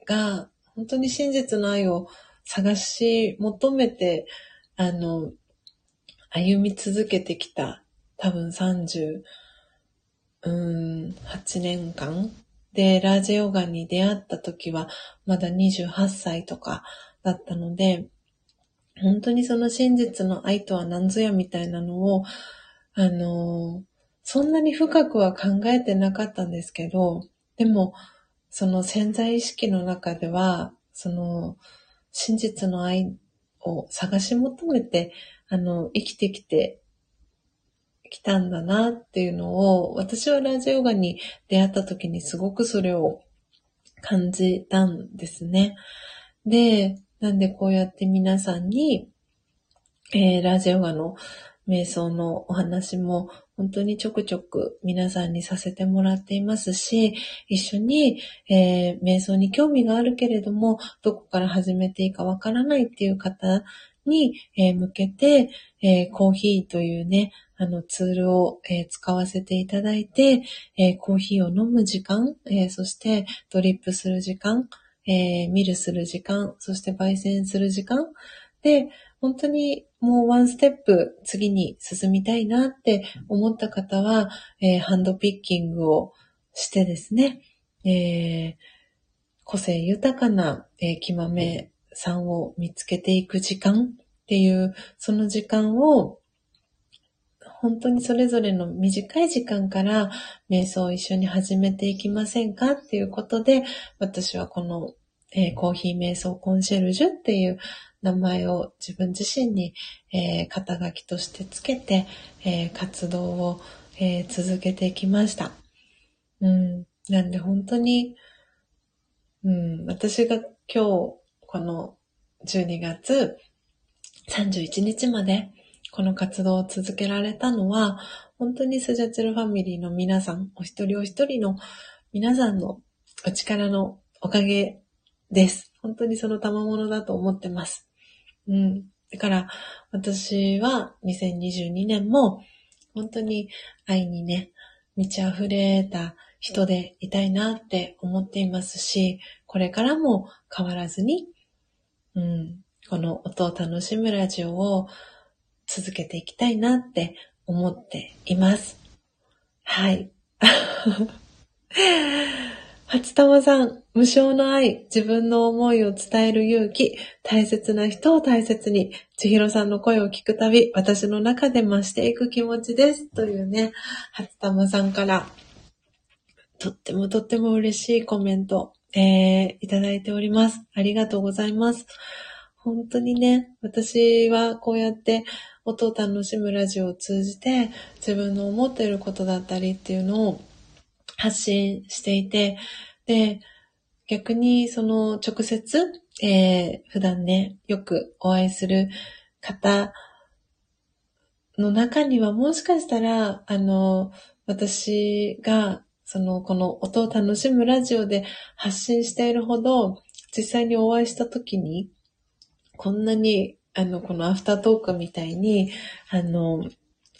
が本当に真実の愛を探し求めて、あの、歩み続けてきた多分30、うん、8年間で、ラージヨガに出会った時はまだ28歳とかだったので、本当にその真実の愛とは何ぞやみたいなのを、あの、そんなに深くは考えてなかったんですけど、でも、その潜在意識の中では、その、真実の愛を探し求めて、あの、生きてきてきたんだなっていうのを、私はラジオガに出会った時にすごくそれを感じたんですね。で、なんでこうやって皆さんに、えー、ラジオガの瞑想のお話も本当にちょくちょく皆さんにさせてもらっていますし、一緒に、えー、瞑想に興味があるけれども、どこから始めていいかわからないっていう方に、えー、向けて、えー、コーヒーというね、あのツールを、え使わせていただいて、えコーヒーを飲む時間、えそしてドリップする時間、えミルする時間、そして焙煎する時間。で、本当にもうワンステップ次に進みたいなって思った方は、えー、ハンドピッキングをしてですね、えー、個性豊かな、えー、木豆さんを見つけていく時間っていう、その時間を、本当にそれぞれの短い時間から瞑想を一緒に始めていきませんかっていうことで、私はこの、えー、コーヒー瞑想コンシェルジュっていう名前を自分自身に、えー、肩書きとしてつけて、えー、活動を、えー、続けてきました。うん。なんで本当に、うん、私が今日、この12月31日までこの活動を続けられたのは、本当にスジャチルファミリーの皆さん、お一人お一人の皆さんのお力のおかげです。本当にその賜物だと思ってます。うん。だから、私は2022年も、本当に愛にね、満ち溢れた人でいたいなって思っていますし、これからも変わらずに、うん、この音を楽しむラジオを続けていきたいなって思っています。はい。初玉さん、無償の愛、自分の思いを伝える勇気、大切な人を大切に、千尋さんの声を聞くたび、私の中で増していく気持ちです。というね、初玉さんから、とってもとっても嬉しいコメント、えー、いただいております。ありがとうございます。本当にね、私はこうやって音を楽しむラジオを通じて、自分の思っていることだったりっていうのを発信していて、で、逆にその直接、えー、普段ね、よくお会いする方の中にはもしかしたら、あの、私が、その、この音を楽しむラジオで発信しているほど、実際にお会いした時に、こんなに、あの、このアフタートークみたいに、あの、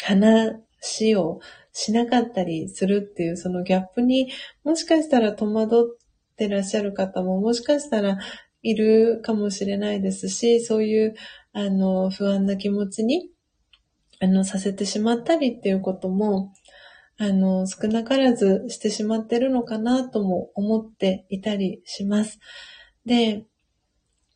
話をしなかったりするっていうそのギャップにもしかしたら戸惑ってらっしゃる方ももしかしたらいるかもしれないですし、そういうあの不安な気持ちにあのさせてしまったりっていうこともあの少なからずしてしまってるのかなとも思っていたりします。で、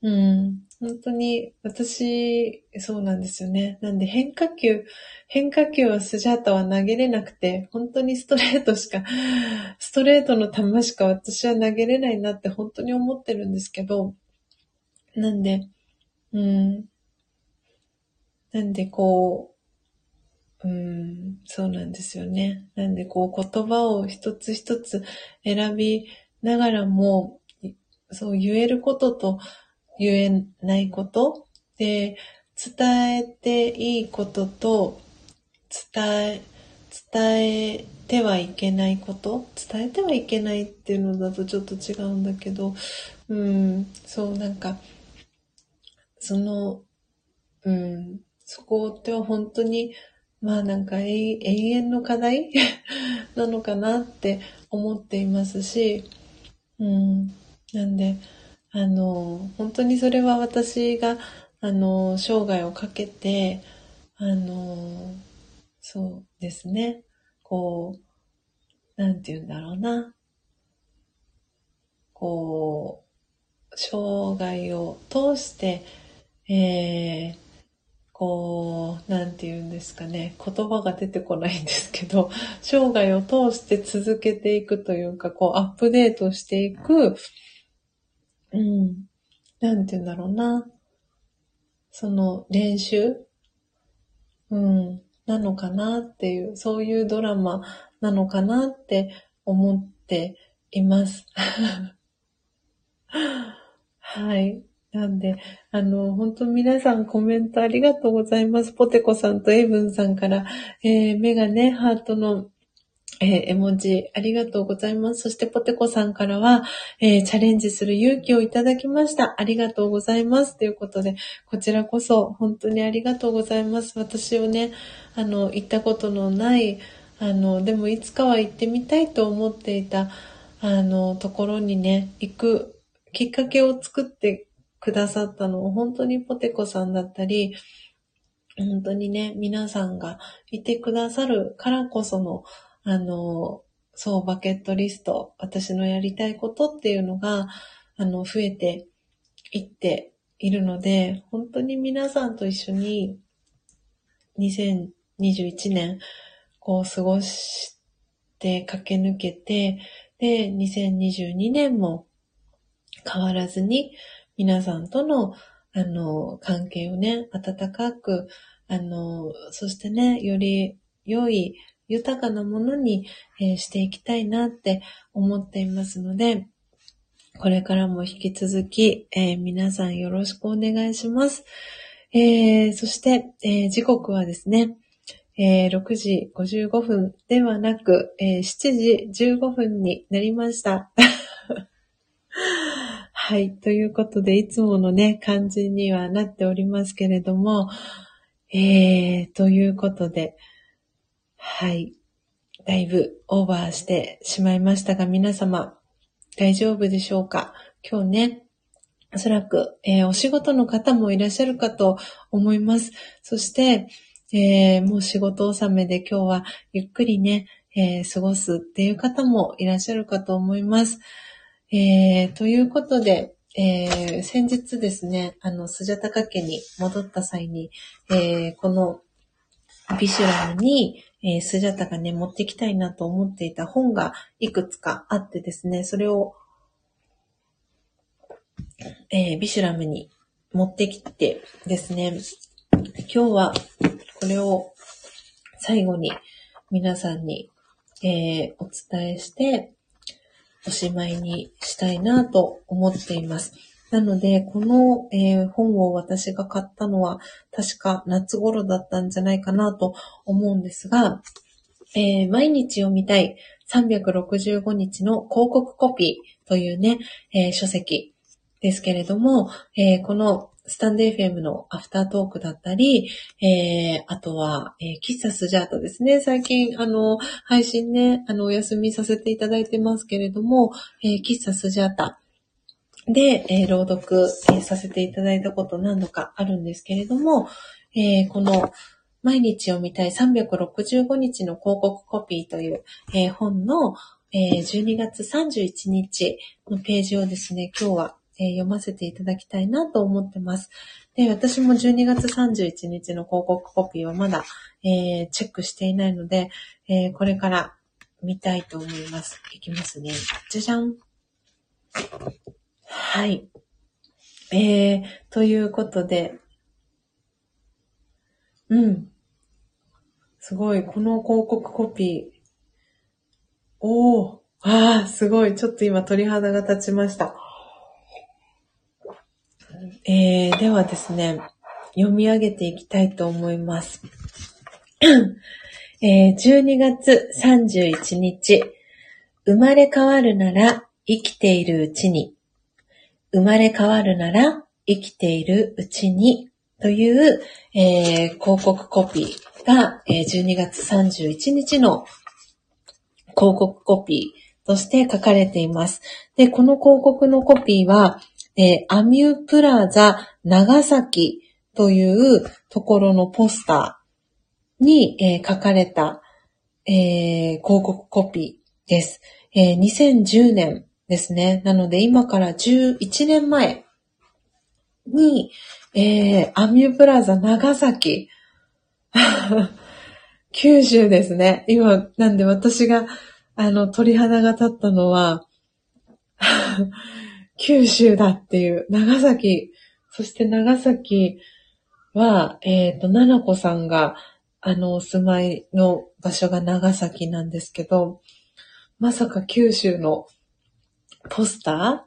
うん、本当に私、そうなんですよね。なんで変化球、変化球はスジャータは投げれなくて、本当にストレートしか、ストレートの球しか私は投げれないなって本当に思ってるんですけど、なんで、うん、なんでこう、うん、そうなんですよね。なんでこう言葉を一つ一つ選びながらも、そう言えることと言えないこと。で、伝えていいことと、伝え、伝えてはいけないこと。伝えてはいけないっていうのだとちょっと違うんだけど、うん、そうなんか、その、うん、そこって本当に、まあなんか永遠の課題？なのかなって思っていますし、うん、なんで、あの、本当にそれは私が、あの、生涯をかけて、あの、そうですね、こう、なんて言うんだろうな、こう、生涯を通して、えー、こう、なんて言うんですかね、言葉が出てこないんですけど、生涯を通して続けていくというか、こう、アップデートしていく、うん、なんて言うんだろうな、その練習、うん、なのかなっていう、そういうドラマなのかなって思っています。はい。なんで、あの、本当皆さんコメントありがとうございます。ポテコさんとエイブンさんから、えー、メガネ、ハートの、えー、絵文字、ありがとうございます。そしてポテコさんからは、えー、チャレンジする勇気をいただきました。ありがとうございます。ということで、こちらこそ本当にありがとうございます。私をね、あの、行ったことのない、あの、でもいつかは行ってみたいと思っていた、あの、ところにね、行くきっかけを作ってくださったのは本当にポテコさんだったり、本当にね、皆さんがいてくださるからこその、あの、そう、バケットリスト、私のやりたいことっていうのが、あの、増えていっているので、本当に皆さんと一緒に、2021年、こう、過ごして駆け抜けて、で、2022年も変わらずに、皆さんとの、あの、関係をね、温かく、あの、そしてね、より良い、豊かなものに、えー、していきたいなって思っていますので、これからも引き続き、えー、皆さんよろしくお願いします。えー、そして、え時刻はですね、え6時55分ではなく、え7時15分になりました。はい。ということで、いつものね、感じにはなっておりますけれども、えー、ということで、はい。だいぶオーバーしてしまいましたが、皆様、大丈夫でしょうか？今日ね、おそらく、えー、お仕事の方もいらっしゃるかと思います。そして、えー、もう仕事納めで今日はゆっくりね、えー、過ごすっていう方もいらっしゃるかと思います。え、ということで、え、先日ですね、あの、スジャタカ家に戻った際に、えー、このビシュラムに、えー、スジャタがね、持ってきたいなと思っていた本がいくつかあってですね、それを、えー、ビシュラムに持ってきてですね、今日はこれを最後に皆さんに、えー、お伝えして、おしまいにしたいなと思っています。なので、この、えー、本を私が買ったのは、確か夏頃だったんじゃないかなと思うんですが、えー、毎日読みたい365日の広告コピーというね、えー、書籍ですけれども、えこのスタンデー FM のアフタートークだったり、えー、あとは、えー、喫茶スジャータですね。最近、あの、配信ね、あの、お休みさせていただいてますけれども、えー、喫茶スジャータで、えー、朗読、えー、させていただいたこと何度かあるんですけれども、えー、この、毎日読みたい365日の広告コピーという、え、本の、え、12月31日のページをですね、今日はえ、読ませていただきたいなと思ってます。で、私も12月31日の広告コピーはまだ、えー、チェックしていないので、え、これから見たいと思います。いきますね。じゃじゃん。はい。えー、ということで、うん。すごい、この広告コピー。おー、ああ、すごい。ちょっと今鳥肌が立ちました。えー、ではですね、読み上げていきたいと思います。えー、12月31日、生まれ変わるなら生きているうちに、生まれ変わるなら生きているうちにという、えー広告コピーが、えー12月31日の広告コピーとして書かれています。で、この広告のコピーは、えーアミュープラザ長崎というところのポスターに、えー書かれた、えー広告コピーです。えー2010年ですね。なので今から11年前に、えーアミュープラザ長崎、九州ですね。今、なんで私が、あの、鳥肌が立ったのは、九州だっていう、長崎、そして長崎は、えっ、と、ななこさんが、あの、お住まいの場所が長崎なんですけど、まさか九州のポスター？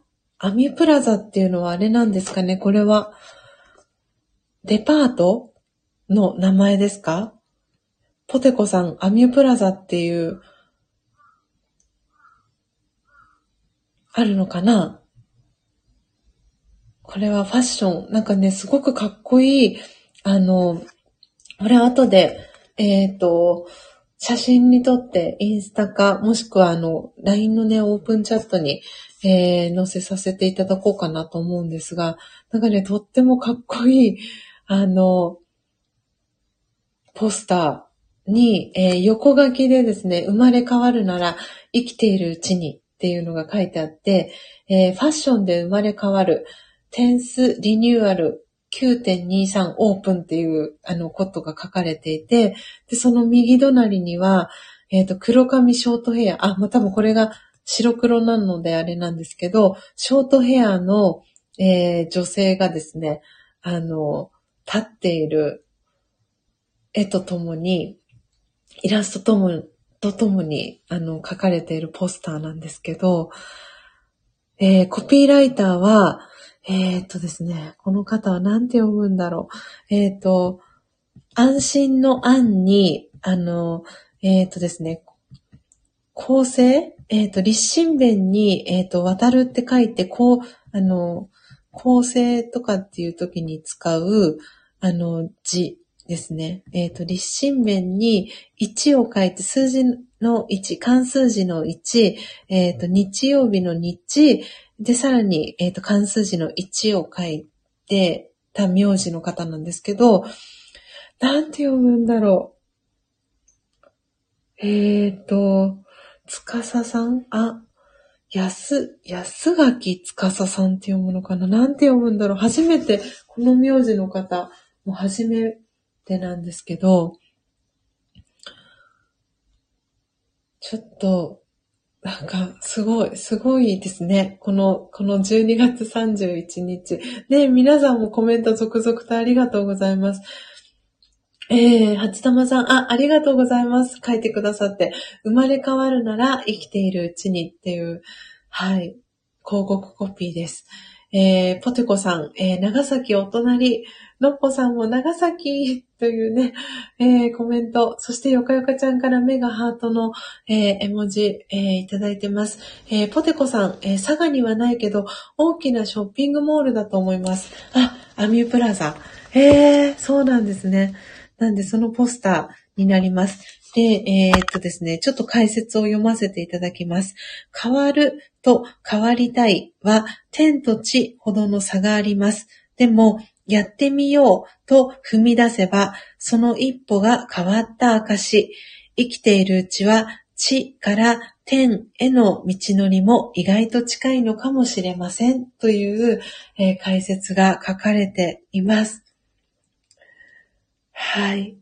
アミュプラザっていうのはあれなんですかね？これは、デパートの名前ですか？ポテコさん、アミュプラザっていう、あるのかな？これはファッション。なんかね、すごくかっこいい。あの、これ後で、えっ、と、写真に撮ってインスタか、もしくはあの、LINE のね、オープンチャットに、えー載せさせていただこうかなと思うんですが、なんかね、とってもかっこいい、あの、ポスターに、えー横書きでですね、生まれ変わるなら生きているうちにっていうのが書いてあって、えーファッションで生まれ変わる、テンスリニューアル9.23オープンっていうあのことが書かれていて、で、その右隣には、えっ、と、黒髪ショートヘア、あ、まあ、多分これが白黒なのであれなんですけど、ショートヘアの、えー女性がですね、あの、立っている絵とともに、イラストとも、とともに、あの、書かれているポスターなんですけど、えーコピーライターは、えーっとですね、この方は何て読むんだろう。えーっと、安心の安に、あの、えっとですね、構成えーっと、立身弁に、えーっと、渡るって書いて、こう、あの、構成とかっていう時に使う、あの、字ですね。えーっと、立身弁に1を書いて、数字の1、関数字の1、えっと、日曜日の日、で、さらに、えっ、と、関数字の1を書いてた名字の方なんですけど、なんて読むんだろう。えっ、と、つかささん？あ、やす、安垣つかささんって読むのかな？なんて読むんだろう？初めて、この名字の方、もう初めてなんですけど、ちょっと、なんか、すごい、すごいですね。この、この12月31日。ね、皆さんもコメント続々とありがとうございます。えー、八玉さん、あ、ありがとうございます。書いてくださって。生まれ変わるなら生きているうちにっていう、はい、広告コピーです。えー、ポテコさん、えー、長崎お隣、のっぽさんも長崎というね、えー、コメント、そしてよかよかちゃんから目がハートの、えー絵文字、えーいただいてます。えーポテコさん、えー佐賀にはないけど、大きなショッピングモールだと思います。あ、アミュープラザ。えー、そうなんですね。なんで、そのポスターになります。で、えーっとですね、ちょっと解説を読ませていただきます。変わると変わりたいは、天と地ほどの差があります。でも、やってみようと踏み出せば、その一歩が変わった証。生きているうちは、地から天への道のりも意外と近いのかもしれません。という、えー解説が書かれています。はい。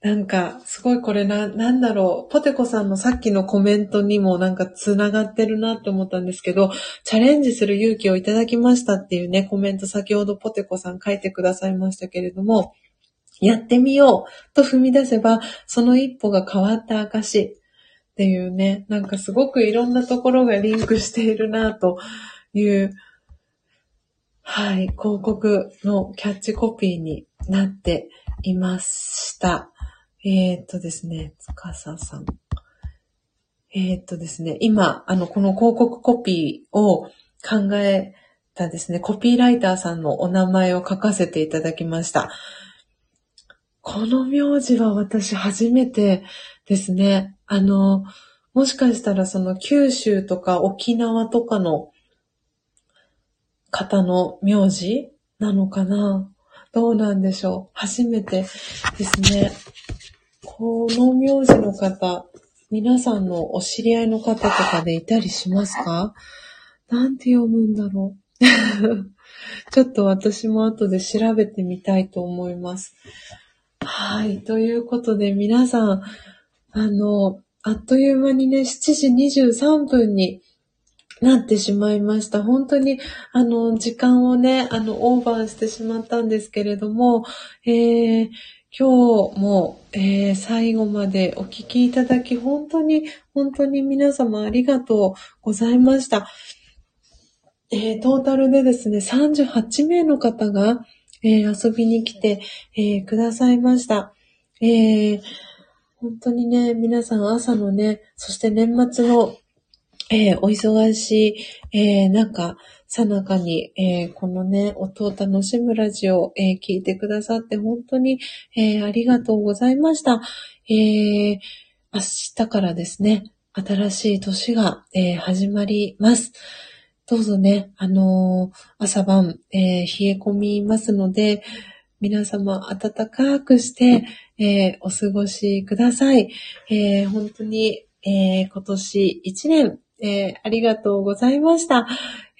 なんか、すごいこれな、なんだろう。ポテコさんのさっきのコメントにもなんか繋がってるなって思ったんですけど、チャレンジする勇気をいただきましたっていうね、コメント先ほどポテコさん書いてくださいましたけれども、やってみようと踏み出せば、その一歩が変わった証。っていうね、なんかすごくいろんなところがリンクしているなという、はい、広告のキャッチコピーになっていました。えー、っとですね、つかささん。えー、っとですね、今、あの、この広告コピーを考えたですね、コピーライターさんのお名前を書かせていただきました。この名字は私初めてですね。あの、もしかしたらその九州とか沖縄とかの方の名字なのかなどうなんでしょう？初めてですね。この名字の方、皆さんのお知り合いの方とかでいたりしますか？なんて読むんだろう？ちょっと私も後で調べてみたいと思います。はい。ということで皆さん、あの、あっという間にね、7時23分になってしまいました。本当に、あの、時間をね、あの、オーバーしてしまったんですけれども、えー、今日も、えー、最後までお聞きいただき、本当に、本当に皆様ありがとうございました。えー、トータルでですね、38名の方が、えー、遊びに来て、えー、くださいました。えー、本当にね、皆さん朝のね、そして年末の、えお忙しい、えなんか、さなかに、えこのね、音を楽しむラジオ、え聞いてくださって本当に、えありがとうございました。え明日からですね、新しい年が、え始まります。どうぞね、あのー、朝晩、えー、冷え込みますので、皆様暖かくして、えー、お過ごしください。え本当に、え今年一年、えありがとうございました。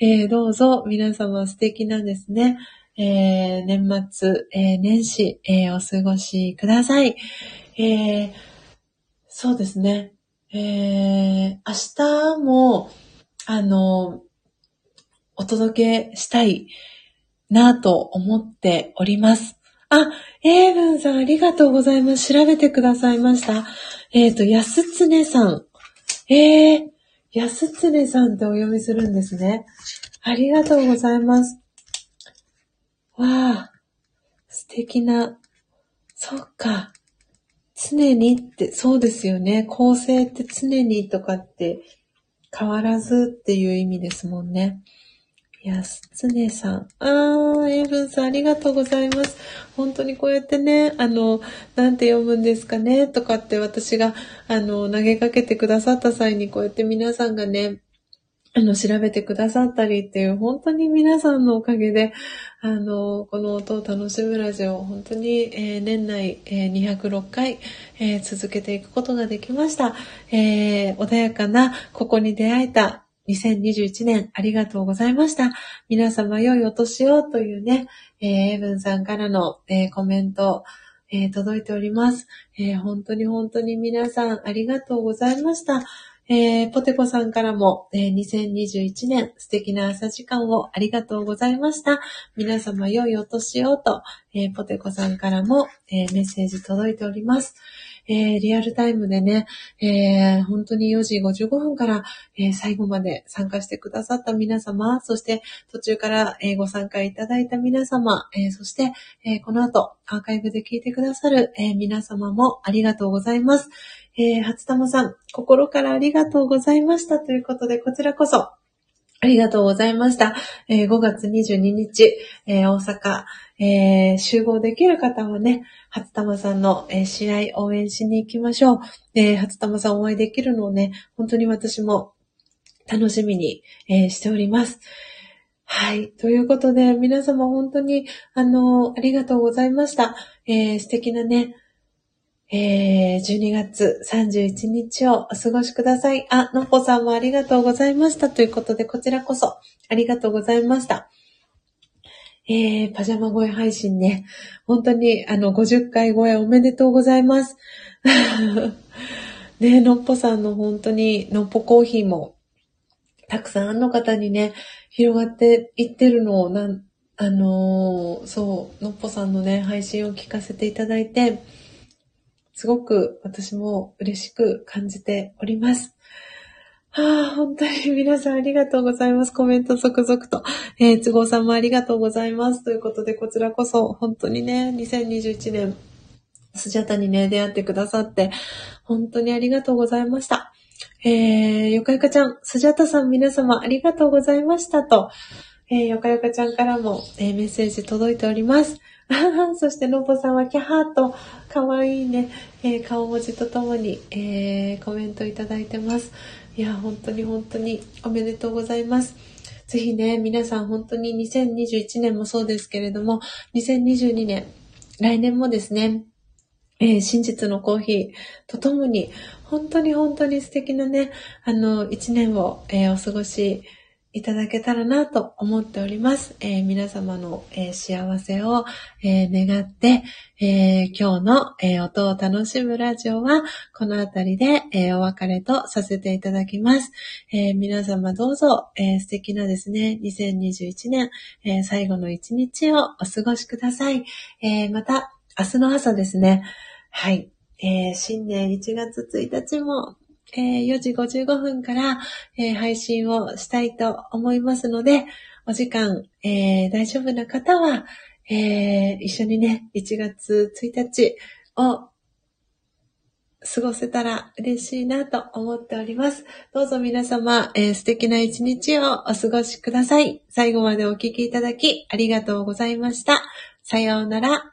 えどうぞ皆様素敵なんですね、え年末、え年始、えお過ごしください。えそうですね。え明日も、あの、お届けしたいなと思っております。あ、エイブンさんありがとうございます。調べてくださいました。えっ、ー、と、安常さん。えー、安常さんってお読みするんですね。ありがとうございます。わあ、素敵な、そっか。常にって、そうですよね。構成って常にとかって変わらずっていう意味ですもんね。安常さん。あー、エイブンさんありがとうございます。本当にこうやってね、あの、なんて読むんですかねとかって私が、あの、投げかけてくださった際にこうやって皆さんがね、あの、調べてくださったりっていう、本当に皆さんのおかげで、あの、この音を楽しむラジオ、本当に、えー、年内、えー、206回、えー、続けていくことができました。え穏やかな、ここに出会えた、2021年ありがとうございました。皆様良いお年をというね、えー、エブンさんからの、えー、コメント、えー、届いております、えー、本当に本当に皆さんありがとうございました。えー、ポテコさんからも、えー、2021年素敵な朝時間をありがとうございました。皆様良いお年をと、えー、ポテコさんからも、えメッセージ届いております。えー、リアルタイムでね、えー、本当に4時55分から、えー、最後まで参加してくださった皆様、そして途中から、えご参加いただいた皆様、えそして、えこの後アーカイブで聞いてくださる、え皆様もありがとうございます。え、初玉さん、心からありがとうございましたということで、こちらこそ、ありがとうございました。えー、5月22日、えー、大阪、えー、集合できる方はね、初玉さんの、え試合応援しに行きましょう。え初玉さんお会いできるのをね、本当に私も楽しみに、えしております。はい。ということで、皆様本当に、あの、ありがとうございました。え素敵なね、えー、12月31日をお過ごしください。あ、のっぽさんもありがとうございました。ということで、こちらこそありがとうございました。えー、パジャマ声配信ね。本当に、あの、50回超えおめでとうございます。ねのっぽさんの本当に、のっぽコーヒーも、たくさんの方にね、広がっていってるのを、なん、あのー、そう、のっぽさんのね、配信を聞かせていただいて、すごく私も嬉しく感じております。はあ、本当に皆さんありがとうございます。コメント続々と。えー、都合さんもありがとうございます。ということで、こちらこそ、本当にね、2021年、スジャタにね、出会ってくださって、本当にありがとうございました。えー、よかよかちゃん、スジャタさん皆様ありがとうございましたと、えー、よかよかちゃんからも、えー、メッセージ届いております。そして、のぼさんはキャハーと、かわいいね、えー、顔文字とともに、えー、コメントいただいてます。いや、本当に本当におめでとうございます。ぜひね、皆さん本当に2021年もそうですけれども、2022年、来年もですね、えー、真実のコーヒーとともに、本当に本当に素敵なね、あの、一年を、えー、お過ごしいただけたらなと思っております。えー、皆様の、えー、幸せを、えー、願って、え今日の、え音を楽しむラジオはこの辺りで、えお別れとさせていただきます。え皆様どうぞ、え素敵なですね、2021年、え最後の一日をお過ごしください。えまた明日の朝ですね、はい。え、新年1月1日もえー、4時55分から、えー、配信をしたいと思いますので、お時間、えー、大丈夫な方は、え一緒にね、1月1日を過ごせたら嬉しいなと思っております。どうぞ皆様、え素敵な一日をお過ごしください。最後までお聴きいただきありがとうございました。さようなら。